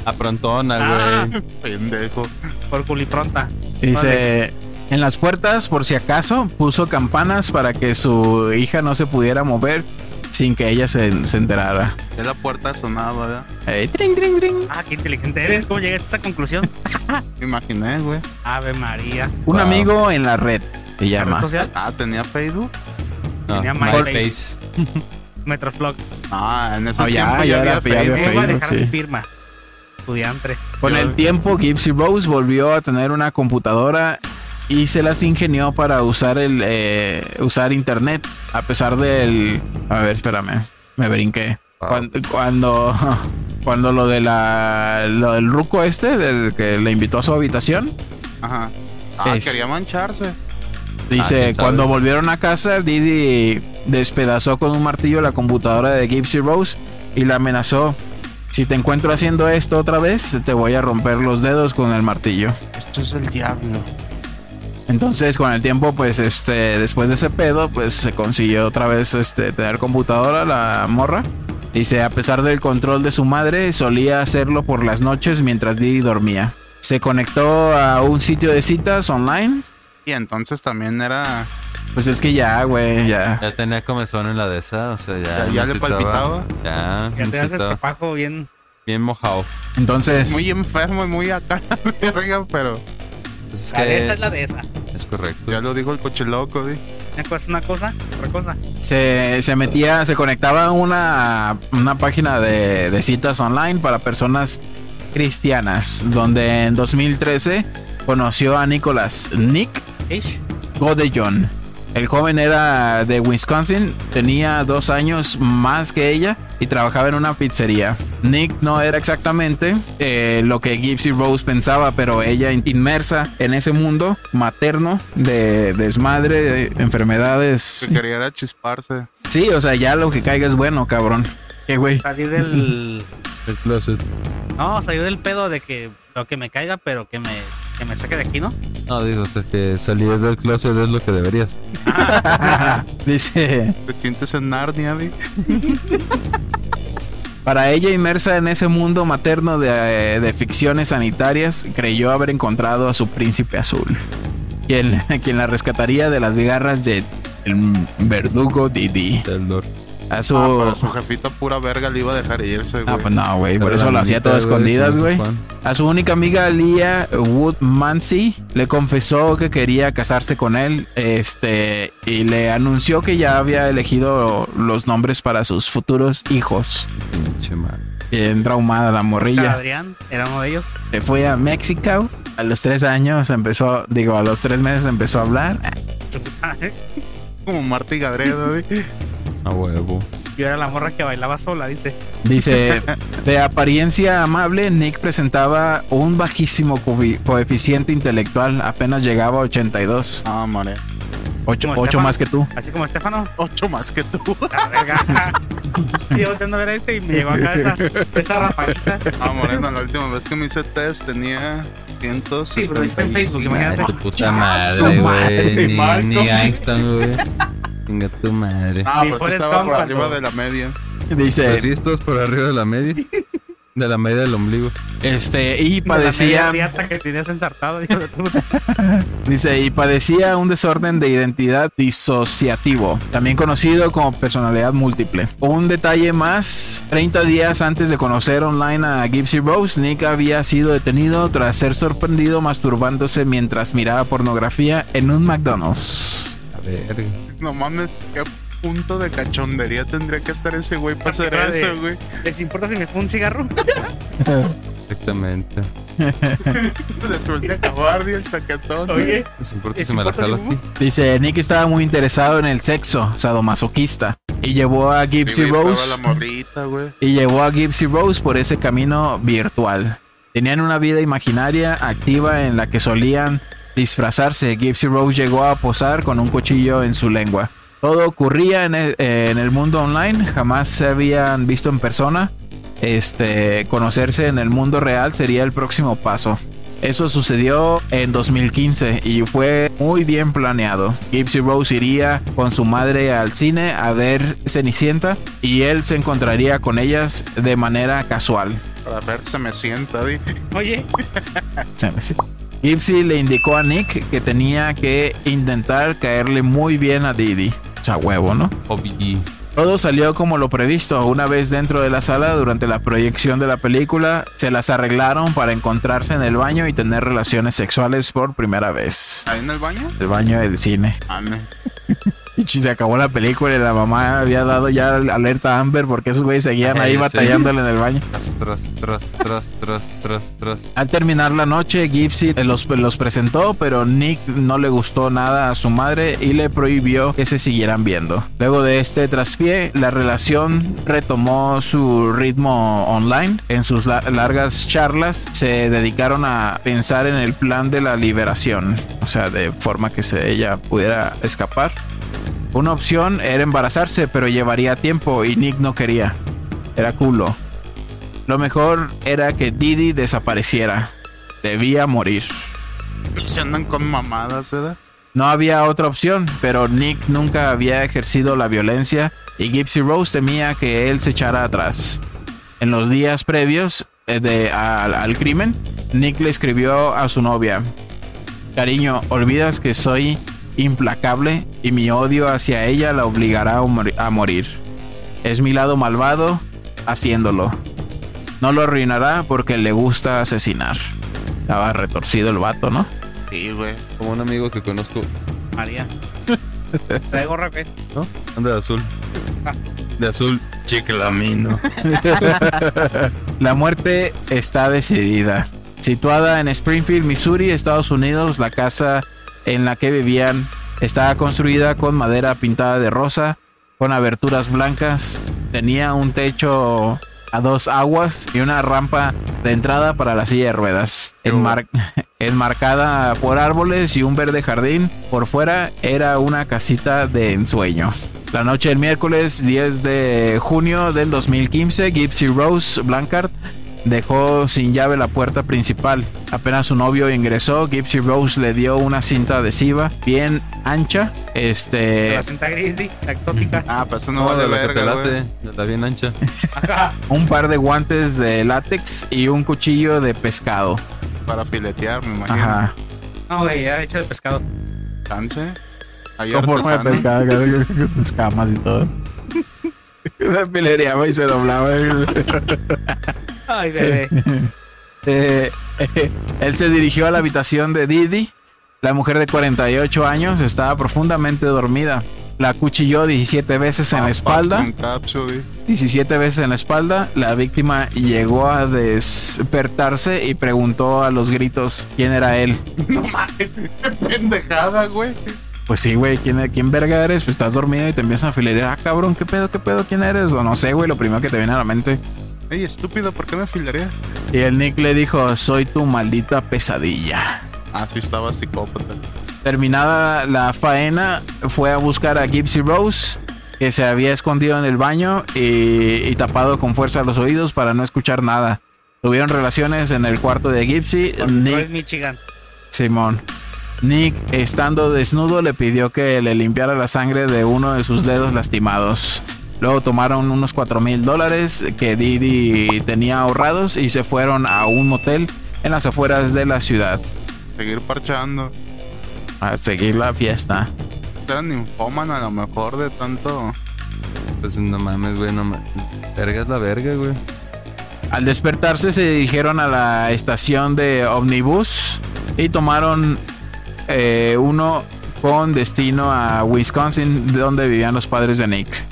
Aprontona, Ah. güey. Pendejo. Por culipronta. Dice, en las puertas, por si acaso, puso campanas para que su hija no se pudiera mover sin que ella se, se enterara. Ya la puerta sonaba, ¿verdad? Eh, tring, tring, tring. Ah, qué inteligente eres. ¿Cómo llegaste a esa conclusión? Me imaginé, güey. Ave María. Un Wow. amigo en la red se ¿Red llama. social? Ah, tenía Facebook. No, Tenía MySpace. Metroflog. Ah, en ese ya, tiempo ya ya, era- había ya había Facebook. Me iba a Facebook, mi firma. Estudiante. Con Yo- el tiempo, Gypsy Rose volvió a tener una computadora y se las ingenió para usar el eh, usar internet a pesar del a ver espérame me brinqué Wow. cuando, cuando cuando lo de la lo del ruco este, del que le invitó a su habitación, Ajá. Ah, Es- quería mancharse. Dice, sabe. cuando volvieron a casa, Didi despedazó con un martillo la computadora de Gypsy Rose y la amenazó. Si te encuentro haciendo esto otra vez, te voy a romper los dedos con el martillo. Esto es el diablo. Entonces, con el tiempo, pues, este, después de ese pedo, pues se consiguió otra vez, este, tener computadora la morra. Dice, a pesar del control de su madre, solía hacerlo por las noches mientras Didi dormía. Se conectó a un sitio de citas online. Y entonces también era. Pues es que ya, güey, ya. Ya tenía comezón en la de esa, o sea, ya. Ya- ya le palpitaba. Ya, Ya te haces bien. Bien mojado. Entonces, Muy enfermo y muy acá verga, pero Pues es La de que esa es la de esa. es correcto. ya lo dijo el coche loco, di. Una cosa es una cosa, otra cosa. se, se metía, se conectaba a una, una página de, de citas online para personas cristianas, donde en 2013 conoció a Nicholas Nick Ish. Godellón. El joven era de Wisconsin, tenía dos años más que ella y trabajaba en una pizzería. Nick no era exactamente eh, lo que Gypsy Rose pensaba, pero ella inmersa en ese mundo materno de desmadre, de enfermedades. Que quería era chisparse. Sí, o sea, ya lo que caiga es bueno, cabrón. ¿Qué güey? Salir del. El closet. No, salir del pedo de que lo que me caiga, pero que me, que me saque de aquí, ¿no? No, digo, o sea, que salir del closet es lo que deberías. Dice, Te sientes en Narnia, di. para ella inmersa en ese mundo materno de, de ficciones sanitarias, creyó haber encontrado a su príncipe azul, quien, quien la rescataría de las garras de el verdugo Didi. Del. A su... Ah, pero su jefita pura verga le iba a dejar irse, güey. Ah, pues no, güey, por eso lo hacía todo güey, escondidas, güey. A su única amiga Leah Woodmansey le confesó que quería casarse con él, este, y le anunció que ya había elegido los nombres para sus futuros hijos. Pinche madre. Bien traumada la morrilla. Adrián era uno de ellos. Se fue a México. A los tres años empezó, digo, a los tres meses empezó a hablar. Como Marta y Gadredo, di. A huevo. Yo era la morra que bailaba sola, dice. Dice, de apariencia amable, Nick presentaba un bajísimo coefi- coeficiente intelectual, apenas llegaba a 82. Ah, madre. Ocho, ocho más que tú. Así como Estefano. Ocho más que tú. La verga. y yo volteando a ver a este y me llegó acá esa, esa. Ah, Moreno, la última vez que me hice test tenía 165. Sí, pero está en Facebook, imagínate. Puta su madre, madre, güey. Ni, ni Einstein, güey. Venga tu madre. Ah, Ni pues sí Forrest estaba Gump por cuando- arriba de la media. Dice, Pero sí estás por arriba de la media. De la media del ombligo. este, y padecía, riata que tenías ensartado, hijo de puta. dice, y padecía un desorden de identidad disociativo, también conocido como personalidad múltiple. Un detalle más, 30 días antes de conocer online a Gypsy Rose, Nick había sido detenido tras ser sorprendido masturbándose mientras miraba pornografía en un McDonald's. No mames, qué punto de cachondería tendría que estar ese güey para hacer de- eso, güey. ¿Les importa si me fumo un cigarro? Exactamente. Le suelte a guardia el chaquetón. Oye, ¿Les importa ¿Les si me la jalo aquí? Dice, Nick estaba muy interesado en el sexo sadomasoquista y llevó a Gypsy Rose morrita, y llevó a Gypsy Rose por ese camino virtual. Tenían una vida imaginaria activa en la que solían disfrazarse. Gypsy Rose llegó a posar con un cuchillo en su lengua. Todo ocurría en el, en el mundo online, jamás se habían visto en persona. Este, conocerse en el mundo real sería el próximo paso. Eso sucedió en 2015 y fue muy bien planeado. Gypsy Rose iría con su madre al cine a ver Cenicienta y él se encontraría con ellas de manera casual. Para ver si me sienta, di. oye, Gypsy le indicó a Nick que tenía que intentar caerle muy bien a Didi. O sea, huevo, ¿no? Hobby. Todo salió como lo previsto. Una vez dentro de la sala, durante la proyección de la película, se las arreglaron para encontrarse en el baño y tener relaciones sexuales por primera vez. ¿Ahí en el baño? El baño del cine. No. Y se acabó la película y la mamá había dado ya alerta a Amber porque esos güeyes seguían ahí sí. batallándole en el baño. Tras, tras, tras, tras, tras, tras, tras. Al terminar la noche, Gypsy los, los presentó, pero Nick no le gustó nada a su madre y le prohibió que se siguieran viendo. Luego de este traspié, la relación retomó su ritmo online. En sus la- largas charlas se dedicaron a pensar en el plan de la liberación, o sea, de forma que se, ella pudiera escapar. Una opción era embarazarse, pero llevaría tiempo y Nick no quería. Era culo. Lo mejor era que Didi desapareciera. Debía morir. Se andan con mamadas, ¿verdad? No había otra opción, pero Nick nunca había ejercido la violencia y Gypsy Rose temía que él se echara atrás. En los días previos eh, de- al, al crimen, Nick le escribió a su novia, Cariño, olvidas que soy implacable y mi odio hacia ella la obligará a mori- a morir. Es mi lado malvado haciéndolo. No lo arruinará porque le gusta asesinar. Estaba retorcido el vato, ¿no? Sí, güey. Como un amigo que conozco, María. Trae gorra, ¿qué? ¿no? Anda de azul. De azul, chiclamino. La muerte está decidida. Situada en Springfield, Missouri, Estados Unidos, la casa en la que vivían estaba construida con madera pintada de rosa, con aberturas blancas, tenía un techo a dos aguas y una rampa de entrada para la silla de ruedas. Enmar- enmarcada por árboles y un verde jardín, por fuera era una casita de ensueño. La noche del miércoles 10 de junio del 2015, Gypsy Rose Blancard dejó sin llave la puerta principal. Apenas su novio ingresó, Gypsy Rose le dio una cinta adhesiva bien ancha. Este, La cinta gris, la exótica. Ah, pues eso no, No, va de de la que te verga, la bien ancha. Un par de guantes de látex y un cuchillo de pescado. Para filetear, me imagino. Ajá. No, güey, ya hecho de pescado. Chance. Con forma de pescado, con escamas y todo. La pilería y se doblaba. Ay, bebé. Eh, eh, él se dirigió a la habitación de Didi. La mujer de 48 años estaba profundamente dormida. La acuchilló 17 veces en la espalda. Con cápsula, 17 veces en la espalda. La víctima llegó a despertarse y preguntó a los gritos quién era él. No mames, qué pendejada, güey. Pues sí, güey, ¿quién, ¿quién verga eres? Pues estás dormido y te empiezan a filear. Ah, cabrón, ¿qué pedo, qué pedo, quién eres? O no sé, güey, lo primero que te viene a la mente. Ey, estúpido, ¿por qué me filarías? Y el Nick le dijo, soy tu maldita pesadilla. Ah, sí estaba psicópata. Terminada la faena, fue a buscar a Gypsy Rose, que se había escondido en el baño y, y tapado con fuerza los oídos para no escuchar nada. Tuvieron relaciones en el cuarto de Gypsy. Nick, Michigan. Simón. Nick, estando desnudo, le pidió que le limpiara la sangre de uno de sus dedos lastimados. Luego tomaron unos 4 mil dólares que Didi tenía ahorrados y se fueron a un motel en las afueras de la ciudad Seguir parchando. a seguir la fiesta. Eran ninfoman a lo mejor de tanto. Pues no mames, güey, no mames. Verga es la verga, güey. Al despertarse se dirigieron a la estación de ómnibus y tomaron eh, uno con destino a Wisconsin, donde vivían los padres de Nick.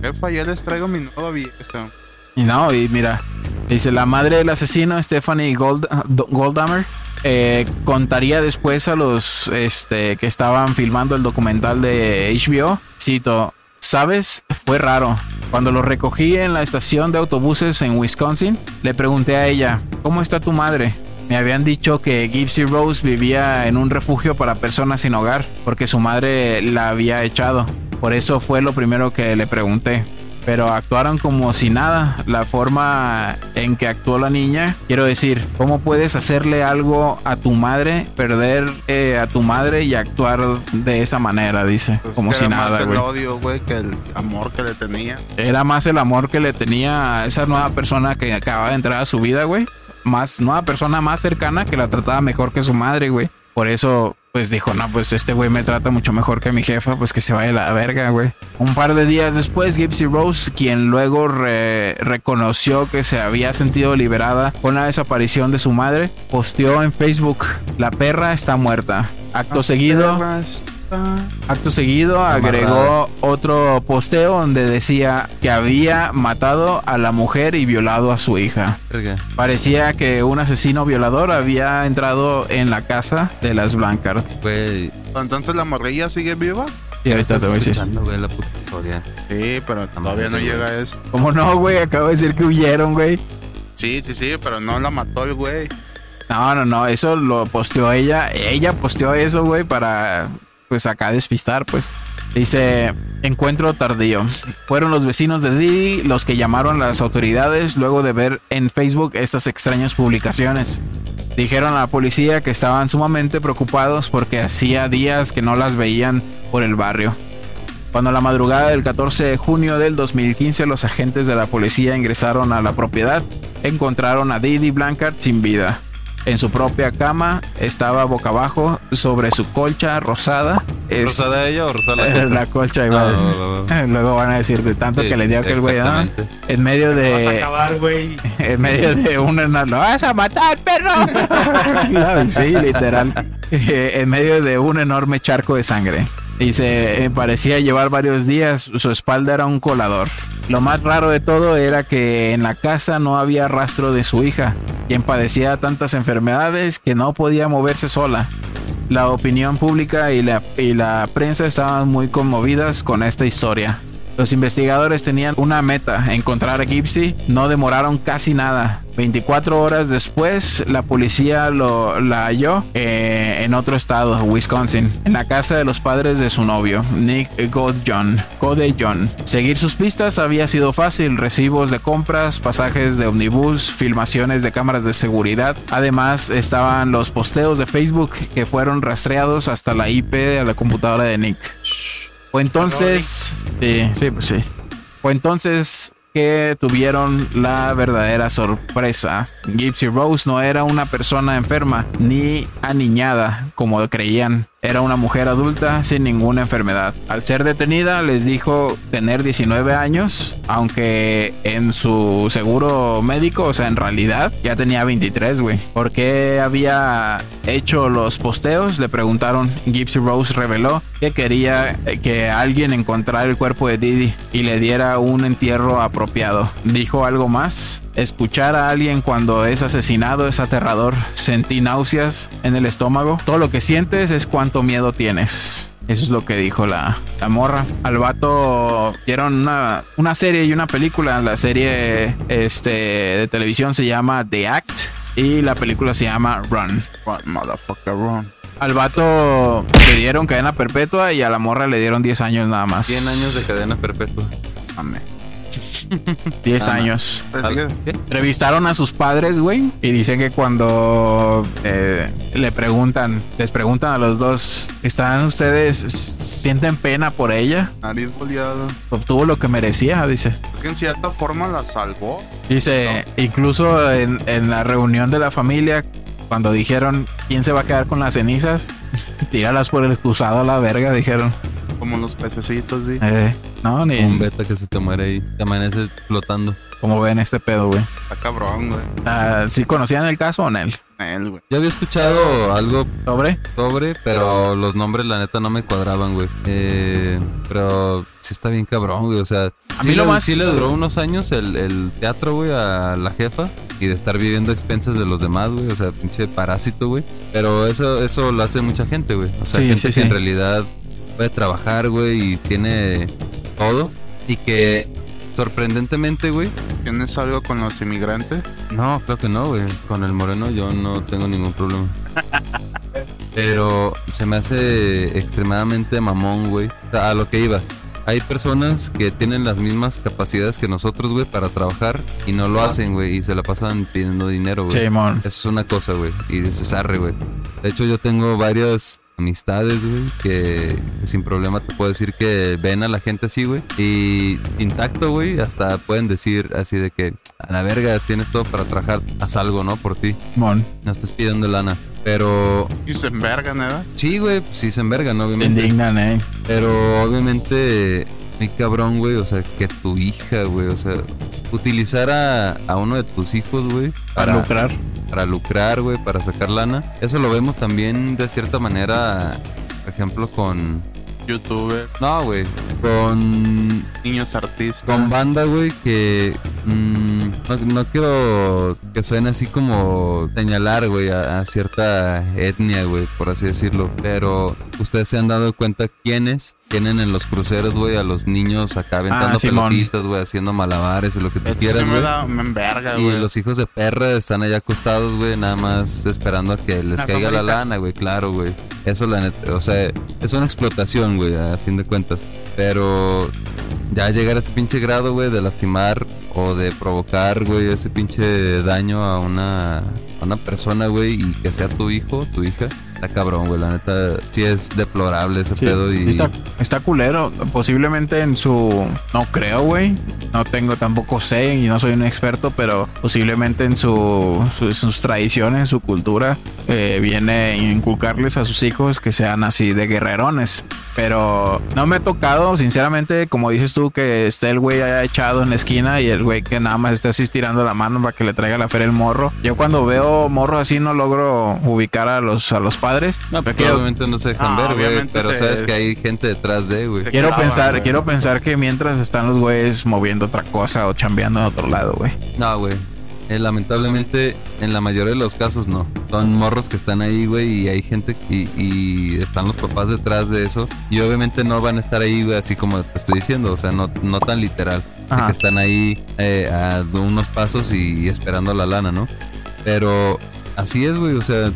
Jefa, ya les traigo mi nueva vieja. Y no, y mira, dice la madre del asesino, Stephanie Gold, Goldhammer, eh, contaría después a los este, que estaban filmando el documental de HBO. Cito, ¿sabes? Fue raro. Cuando lo recogí en la estación de autobuses en Wisconsin, le pregunté a ella, ¿cómo está tu madre? Me habían dicho que Gypsy Rose vivía en un refugio para personas sin hogar, porque su madre la había echado. Por eso fue lo primero que le pregunté pero actuaron como si nada. La forma en que actuó la niña, quiero decir, ¿cómo puedes hacerle algo a tu madre, perder eh, a tu madre y actuar de esa manera? Dice, Pues como si era más nada, el odio, güey, que el amor que le tenía. Era más el amor que le tenía a esa nueva persona que acaba de entrar a su vida, güey. Más nueva persona más cercana que la trataba mejor que su madre, güey. Por eso, pues dijo, no, pues este güey me trata mucho mejor que mi jefa, pues que se vaya a la verga, güey. Un par de días después, Gypsy Rose, quien luego re- reconoció que se había sentido liberada con la desaparición de su madre, posteó en Facebook, la perra está muerta. Acto seguido, Perras. Acto seguido agregó otro posteo donde decía que había matado a la mujer y violado a su hija. Parecía que un asesino violador había entrado en la casa de las Blancard. Güey, Entonces la morrilla sigue viva. Y ahorita te voy a decir. escuchando, güey, la puta historia. Sí, pero todavía no llega a eso. ¿Cómo no, güey? Acabo de decir que huyeron, güey. Sí, sí, sí, pero no la mató el güey. No, no, no, eso lo posteó ella. Ella posteó eso, güey, para pues acá despistar, pues. Dice, encuentro tardío. Fueron los vecinos de Didi los que llamaron a las autoridades luego de ver en Facebook estas extrañas publicaciones. Dijeron a la policía que estaban sumamente preocupados porque hacía días que no las veían por el barrio. Cuando la madrugada del 14 de junio del 2015 los agentes de la policía ingresaron a la propiedad, encontraron a Didi Blancard sin vida. En su propia cama estaba boca abajo sobre su colcha rosada. Es- ¿Rosada ella o Rosada la colcha iba a Ah, decir. va, va, va. Luego van a decir de tanto Sí, que le dio aquel güey, ¿no? En medio Vas a de acabar, güey. en medio de una ¿Lo vas a matar, perro? No, sí, literal. Eh, En medio de un enorme charco de sangre. Dice, eh, parecía llevar varios días, su espalda era un colador. Lo más raro de todo era que en la casa no había rastro de su hija, quien padecía tantas enfermedades que no podía moverse sola. La opinión pública y la, y la prensa estaban muy conmovidas con esta historia. Los investigadores tenían una meta, encontrar a Gipsy. No demoraron casi nada. 24 horas después, la policía lo, la halló eh, en otro estado, Wisconsin, en la casa de los padres de su novio, Nick Godjohn. John. Seguir sus pistas había sido fácil. Recibos de compras, pasajes de omnibus, filmaciones de cámaras de seguridad. Además, estaban los posteos de Facebook que fueron rastreados hasta la IP de la computadora de Nick. Fue entonces. Sí, sí, pues sí. Fue entonces que tuvieron la verdadera sorpresa. Gypsy Rose no era una persona enferma ni aniñada como creían. Era una mujer adulta sin ninguna enfermedad. Al ser detenida les dijo tener 19 años, aunque en su seguro médico, o sea, en realidad ya tenía 23, güey. ¿Por qué había hecho los posteos? Le preguntaron. Gypsy Rose reveló que quería eh, que alguien encontrara el cuerpo de Didi y le diera un entierro apropiado. ¿Dijo algo más? Escuchar a alguien cuando es asesinado es aterrador. Sentí náuseas en el estómago. Todo lo que sientes es cuánto miedo tienes. Eso es lo que dijo la, la morra. Al vato dieron una, una serie y una película. La serie este, de televisión se llama The Act y la película se llama Run. Run, motherfucker, run. Al vato le dieron cadena perpetua y a la morra le dieron 10 años nada más. 100 años de cadena perpetua. Mame. 10 Ah, años. ¿Qué? Entrevistaron a sus padres, güey, y dicen que cuando eh, le preguntan, les preguntan a los dos, ¿están ustedes, sienten pena por ella? Nariz boleada. Obtuvo lo que merecía, dice. Es que en cierta forma la salvó. Dice, incluso en, en la reunión de la familia, cuando dijeron, ¿quién se va a quedar con las cenizas? Tíralas por el excusado a la verga, dijeron. Como los pececitos, sí. Eh, no, ni Un beta que se te muere ahí. Te amanece flotando. como ven este pedo, güey. Está cabrón, güey. Ah, ¿Sí conocían el caso o no? Él, güey. Ya había escuchado algo ¿Sobre? sobre, pero los nombres la neta no me cuadraban, güey. Eh, pero sí está bien cabrón, güey. O sea, A sí mí lo le, más- sí le duró unos años el, el teatro, güey, a la jefa. Y de estar viviendo a expensas de los demás, güey. O sea, pinche parásito, güey. Pero eso, eso lo hace mucha gente, güey. O sea, Sí, gente sí, que sí. en realidad puede trabajar, güey, y tiene todo. Y que sorprendentemente, güey. ¿Tienes algo con los inmigrantes? No, creo que no, güey. Con el moreno yo no tengo ningún problema. Pero se me hace extremadamente mamón, güey. A lo que iba. Hay personas que tienen las mismas capacidades que nosotros, güey, para trabajar y no lo hacen, güey, y se la pasan pidiendo dinero, güey. Eso es una cosa, güey. Y dices, arre, güey. De hecho, yo tengo varias amistades, güey, que, sin problema te puedo decir que ven a la gente así, güey. Y intacto, güey, hasta pueden decir así de que, a la verga, tienes todo para trabajar, haz algo, ¿no? Por ti. Simón. No estés pidiendo lana. Pero Y se envergan, ¿eh? sí, güey, pues sí se envergan, Te obviamente. indignan, eh. Pero obviamente, mi cabrón, güey, o sea, que tu hija, güey, o sea, utilizar a, a uno de tus hijos, güey, Para lucrar. para lucrar, güey, para sacar lana. Eso lo vemos también de cierta manera ejemplo, con... Youtuber, No, güey. Con niños artistas. con banda, güey, que mm, no, no quiero que suene así como señalar, güey, a, a cierta etnia, güey, por así decirlo. Pero ustedes se han dado cuenta quiénes tienen en los cruceros, güey, a los niños acá aventando Simón. pelotitas, güey, haciendo malabares y lo que tú Eso quieras, me me enverga, Y los hijos de perra están allá acostados, güey, nada más esperando a que les caiga la lana, güey, claro, güey. Eso, la neta, o sea, es una explotación, güey, a fin de cuentas. Pero ya llegar a ese pinche grado, güey, de lastimar o de provocar, güey, ese pinche daño a una, a una persona, güey, y que sea tu hijo, tu hija, está cabrón, güey, la neta, sí es deplorable ese Sí, pedo y... está, está culero. Posiblemente en su. No creo, güey. No tengo tampoco sé y no soy un experto, pero posiblemente en su, su- sus tradiciones, su cultura, eh, viene a inculcarles a sus hijos que sean así de guerrerones. Pero no me ha tocado, sinceramente, como dices tú, que esté el güey allá echado en la esquina y el güey que nada más esté así estirando la mano para que le traiga la feria el morro. Yo cuando veo morro así no logro ubicar a los, a los padres. No, Pero quiero- obviamente no se dejan Ah, ver, güey, pero se- sabes que hay gente detrás de, güey. Quiero clavan, pensar, güey. quiero pensar que mientras están los güeyes moviendo otra cosa o chambeando en otro lado, güey. No, güey. Eh, lamentablemente, en la mayoría de los casos no. Son morros que están ahí, güey, y hay gente y, y están los papás detrás de eso. Y obviamente no van a estar ahí, güey, así como te estoy diciendo. O sea, no, no tan literal. De que están ahí eh, a unos pasos y esperando la lana, ¿no? Pero así es, güey. O sea,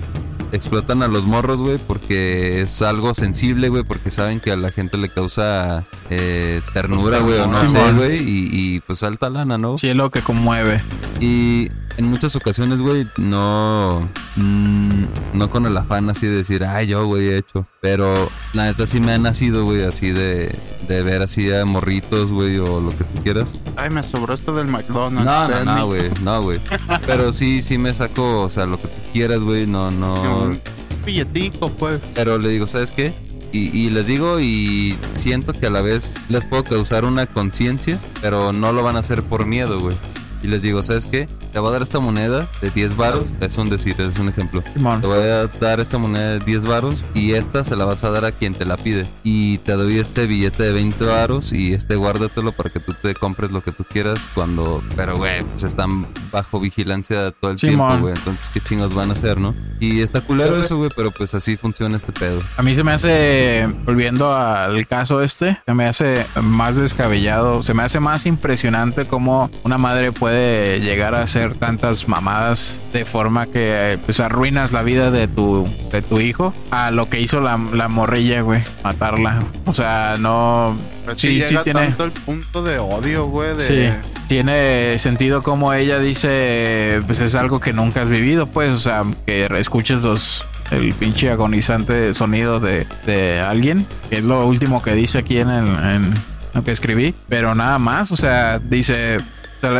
explotan a los morros, güey, porque es algo sensible, güey, porque saben que a la gente le causa eh, ternura, güey, o no sé, güey, y, y pues alta lana, ¿no? Sí es lo que conmueve. Y en muchas ocasiones, güey, no. mm, no con el afán así de decir, ay, yo, güey, he hecho. Pero la neta sí me ha nacido, güey, así de, de ver así a morritos, güey, o lo que tú quieras. Ay, me sobró esto del McDonald's. No, no, no, güey, no, güey. Pero sí, sí me saco, o sea, lo que tú quieras, güey, no, no. Un billetico, pues. Pero le digo, ¿sabes qué? Y, y les digo y siento que a la vez les puedo causar una conciencia, pero no lo van a hacer por miedo, güey. Y les digo, ¿sabes qué? Te voy a dar esta moneda de 10 varos. Es un decir, es un ejemplo. Simón. Te voy a dar esta moneda de 10 varos y esta se la vas a dar a quien te la pide. Y te doy este billete de 20 varos y este guárdatelo para que tú te compres lo que tú quieras cuando... Pero, güey, pues están bajo vigilancia todo el Simón. tiempo, güey. Entonces, ¿qué chingos van a hacer, no? Y está culero eso, güey, pero pues así funciona este pedo. A mí se me hace, volviendo al caso este, se me hace más descabellado, se me hace más impresionante cómo una madre puede llegar a hacer tantas mamadas de forma que eh, pues arruinas la vida de tu, de tu hijo a lo que hizo la, la morrilla, güey, matarla. O sea, no... Pero Sí, sí, sí tiene- tanto el punto de odio, güey. De... Sí, tiene sentido como ella dice, pues es algo que nunca has vivido, pues, o sea, que escuches los el pinche agonizante sonido de, de alguien, que es lo último que dice aquí en, el, en lo que escribí, pero nada más, o sea, dice,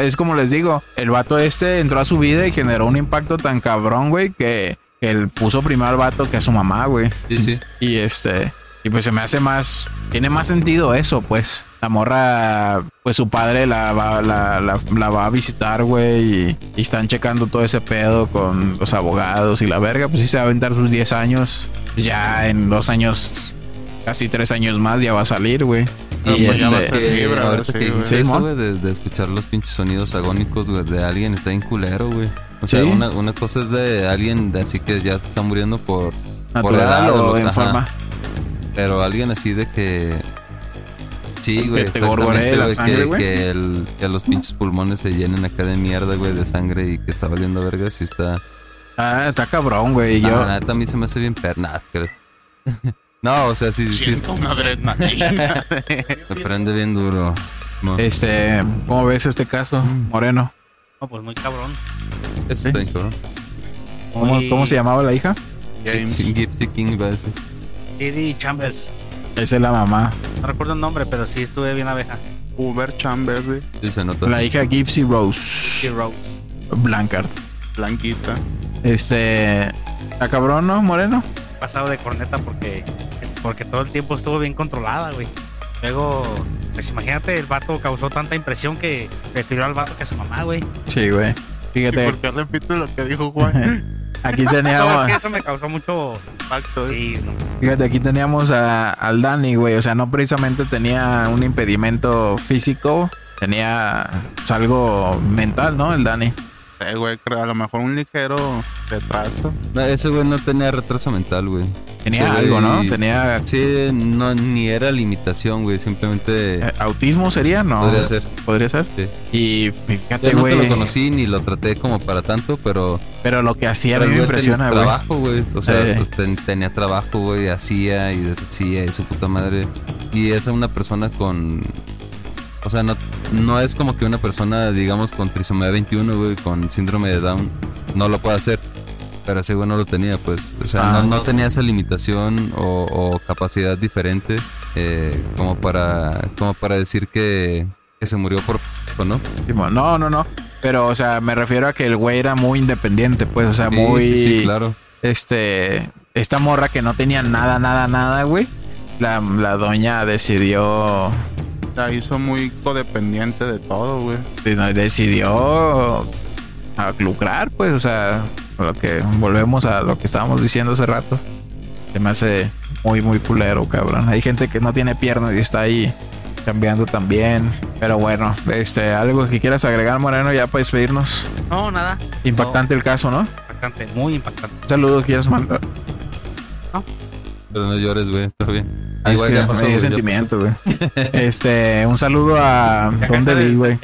es como les digo, el vato este entró a su vida y generó un impacto tan cabrón, güey, que, él puso primero al vato que a su mamá, güey. Sí, sí. Y este, y pues se me hace más, tiene más sentido eso, pues. La morra, pues su padre la va, la, la- la va a visitar, güey, y, y están checando todo ese pedo con los abogados y la verga, pues sí se va a aventar sus 10 años. Ya en dos años, casi tres años más, ya va a salir, güey. No, y pues ya va a este, ahorita que dijiste eso, güey, de, de escuchar los pinches sonidos agónicos, güey, de alguien está bien culero, güey. O sea, Sí. una, una cosa es de alguien de así que ya se está muriendo por... por edad o lo- en ajá. forma. Pero alguien así de que... Sí, güey. Que te gorgoree la güey, sangre, que, güey. que, el- que los pinches pulmones se llenen acá de mierda, güey, de sangre y que está valiendo vergas y está... Ah, está cabrón, güey. No, Yo, la neta a mí se me hace bien perna. No, o sea, sí, sí, Siento una adrenalina. me prende bien duro. Este, ¿cómo ves este caso, Moreno? No, pues muy cabrón. Eso está bien, cabrón. ¿Cómo, Muy- cómo se llamaba la hija? James. Sí, Gypsy King iba a decir. Didi Chambers. Esa es la mamá. No recuerdo el nombre, pero sí estuve bien abeja. Uber Chambers, güey. Sí, se nota. La hija Gypsy Rose Rose. Blancard. Blanquita. Este. ¿A cabrón, no, Moreno? Pasado de corneta porque, porque todo el tiempo estuvo bien controlada, güey. Luego, pues imagínate, el vato causó tanta impresión que prefirió al vato que a su mamá, güey. Sí, güey. ¿Y Fíjate. por qué repite lo que dijo Juan? Aquí teníamos. es que eso me causó mucho. Impacto, ¿eh? Sí, no. Fíjate, aquí teníamos a- al Dani, güey. O sea, no precisamente tenía un impedimento físico, tenía pues, algo mental, ¿no? El Dani. Eh, güey, creo a lo mejor un ligero retraso. No, ese güey no tenía retraso mental, güey. Tenía algo, ¿no? Tenía Sí, no, ni era limitación, güey. Simplemente eh, autismo, sería, ¿no? podría ser. Podría ser. Sí. Y fíjate, Yo nunca güey. lo conocí ni lo traté como para tanto, pero. Pero lo que hacía me impresiona, güey. trabajo, güey. O sea, Sí. pues ten- tenía trabajo, güey. Hacía y deshacía y su puta madre. Y es una persona con. O sea, no, no es como que una persona, digamos, con trisomía 21, güey, con síndrome de Down, no lo puede hacer. Pero ese güey no lo tenía, pues. O sea, Ah. no, no tenía esa limitación o, o capacidad diferente eh, como para como para decir que, que se murió por... ¿no? No, no, no. Pero, o sea, me refiero a que el güey era muy independiente, pues, o sea, Sí, muy. sí, sí, claro. Este. Esta morra que no tenía nada, nada, nada, güey. La, la doña decidió. La hizo muy codependiente de todo, güey. Decidió. A lucrar, pues, o sea. Lo que. Volvemos a lo que estábamos diciendo hace rato. Se me hace muy, muy culero, cabrón. Hay gente que no tiene piernas y está ahí cambiando también. Pero bueno, este, algo que quieras agregar, Moreno, ya para despedirnos. No, nada. Impactante el caso, ¿no? Impactante, muy impactante. Un saludo quieres mandar. Pero no llores, güey, está bien. Ah, es que ya pasó, me dio sentimiento, güey. Este, un saludo a. ¿Dónde vi, güey?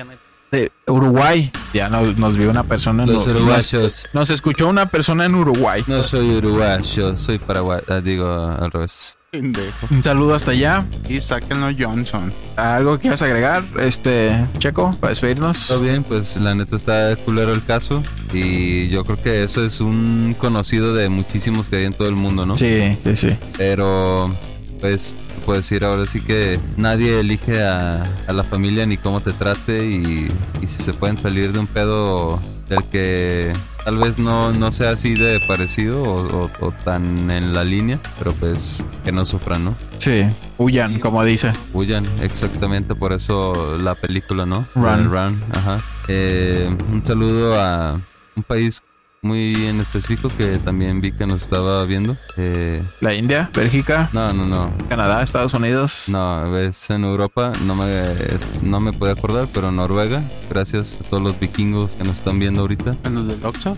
De Uruguay. Ya nos, nos vio una persona en Los Ur- uruguayos. Nos, nos escuchó una persona en Uruguay. No soy uruguayo, soy paraguayo. Ah, digo, al revés. Pendejo. Un saludo hasta allá. Y sáquenlo Johnson. ¿Algo que quieras agregar, este, Checo, para despedirnos? Todo bien, pues la neta está culero el caso. Y yo creo que eso es un conocido de muchísimos que hay en todo el mundo, ¿no? Sí, sí, sí. Pero, pues, puedo decir ahora sí que nadie elige a, a la familia ni cómo te trate. Y, y si se pueden salir de un pedo del que tal vez no, no sea así de parecido o, o- o tan en la línea, pero pues que no sufran, ¿no? Sí, huyan, como dice. Huyan, exactamente por eso la película, ¿no? Run. Run, ajá. Eh, un saludo a un país muy en específico que también vi que nos estaba viendo. Eh, La India, Bélgica, no, no, no. Canadá, Estados Unidos. No, es en Europa, no me, es- no me puedo acordar, pero Noruega. Gracias a todos los vikingos que nos están viendo ahorita. En los del Oxxo.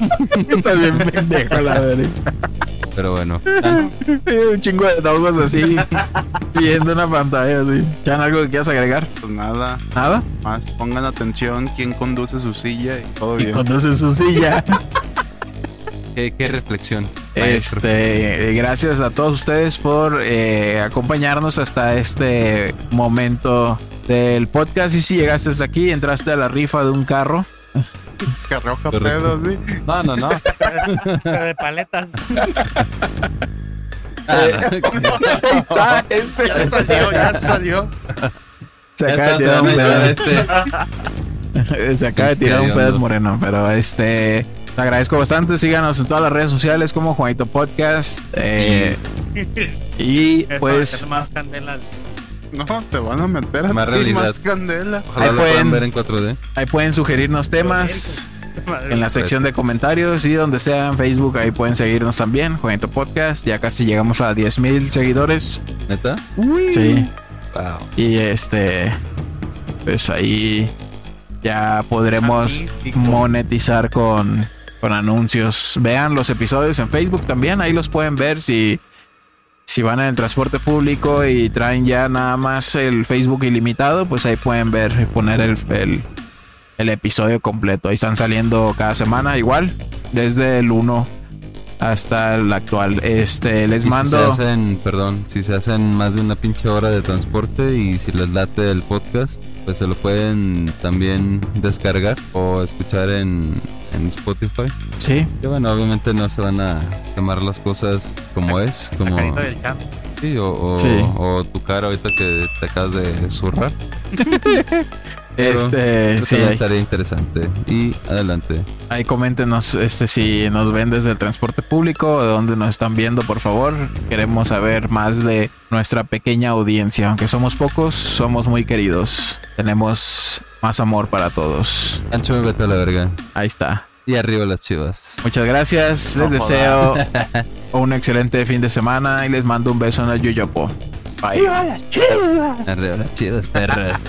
Está bien pendejo la verga. Pero bueno, Un chingo de dogos así, viendo una pantalla así. ¿Ya algo que quieras agregar? Pues nada, ¿Nada? más pongan atención quién conduce su silla y todo Y bien. conduce su silla. qué, qué reflexión. maestro. Este, gracias a todos ustedes por eh, acompañarnos hasta este momento del podcast. Y si llegaste hasta aquí, entraste a la rifa de un carro. Que arroja Correcto. pedos, ¿sí? No, no, no. de paletas. Ah, no. Ya salió, ya salió. Se acaba de tirar un pedo. este. Se acaba de tirar un pedo moreno, pero este. Te agradezco bastante. Síganos en todas las redes sociales como Juanito Podcast. eh, y pues. más candela. No, te van a meter a Más realidad. más candela. Ojalá Ahí lo pueden- puedan ver en 4D. Ahí pueden sugerirnos temas. en la sección de comentarios y donde sea en Facebook, ahí pueden seguirnos también, Juanito Podcast. Ya casi llegamos a 10 mil seguidores. ¿Neta? Sí. Wow. Y este, pues ahí ya podremos monetizar con, con anuncios. Vean los episodios en Facebook también, ahí los pueden ver si, si van en el transporte público y traen ya nada más el Facebook ilimitado, pues ahí pueden ver, poner el, el, el episodio completo. Ahí están saliendo cada semana igual, desde el 1 hasta el actual. Este, les Y si se mando... hacen, perdón, si se hacen más de una pinche hora de transporte y si les late el podcast, pues se lo pueden también descargar o escuchar en, en Spotify. Sí, Que bueno, obviamente no se van a quemar las cosas como es, como del chat. sí, o, o, Sí. o tu cara ahorita que te acabas de zurrar. Este, Eso sí, estaría interesante. Y adelante. Ahí coméntenos este, si nos ven desde el transporte público o de dónde nos están viendo, por favor. Queremos saber más de nuestra pequeña audiencia. Aunque somos pocos, somos muy queridos. Tenemos más amor para todos. Ancho, vete a la verga. Ahí está. Y arriba las chivas. Muchas gracias. Les No deseo un excelente fin de semana y les mando un beso en el Yoyopo. Bye. Arriba las chivas, perras.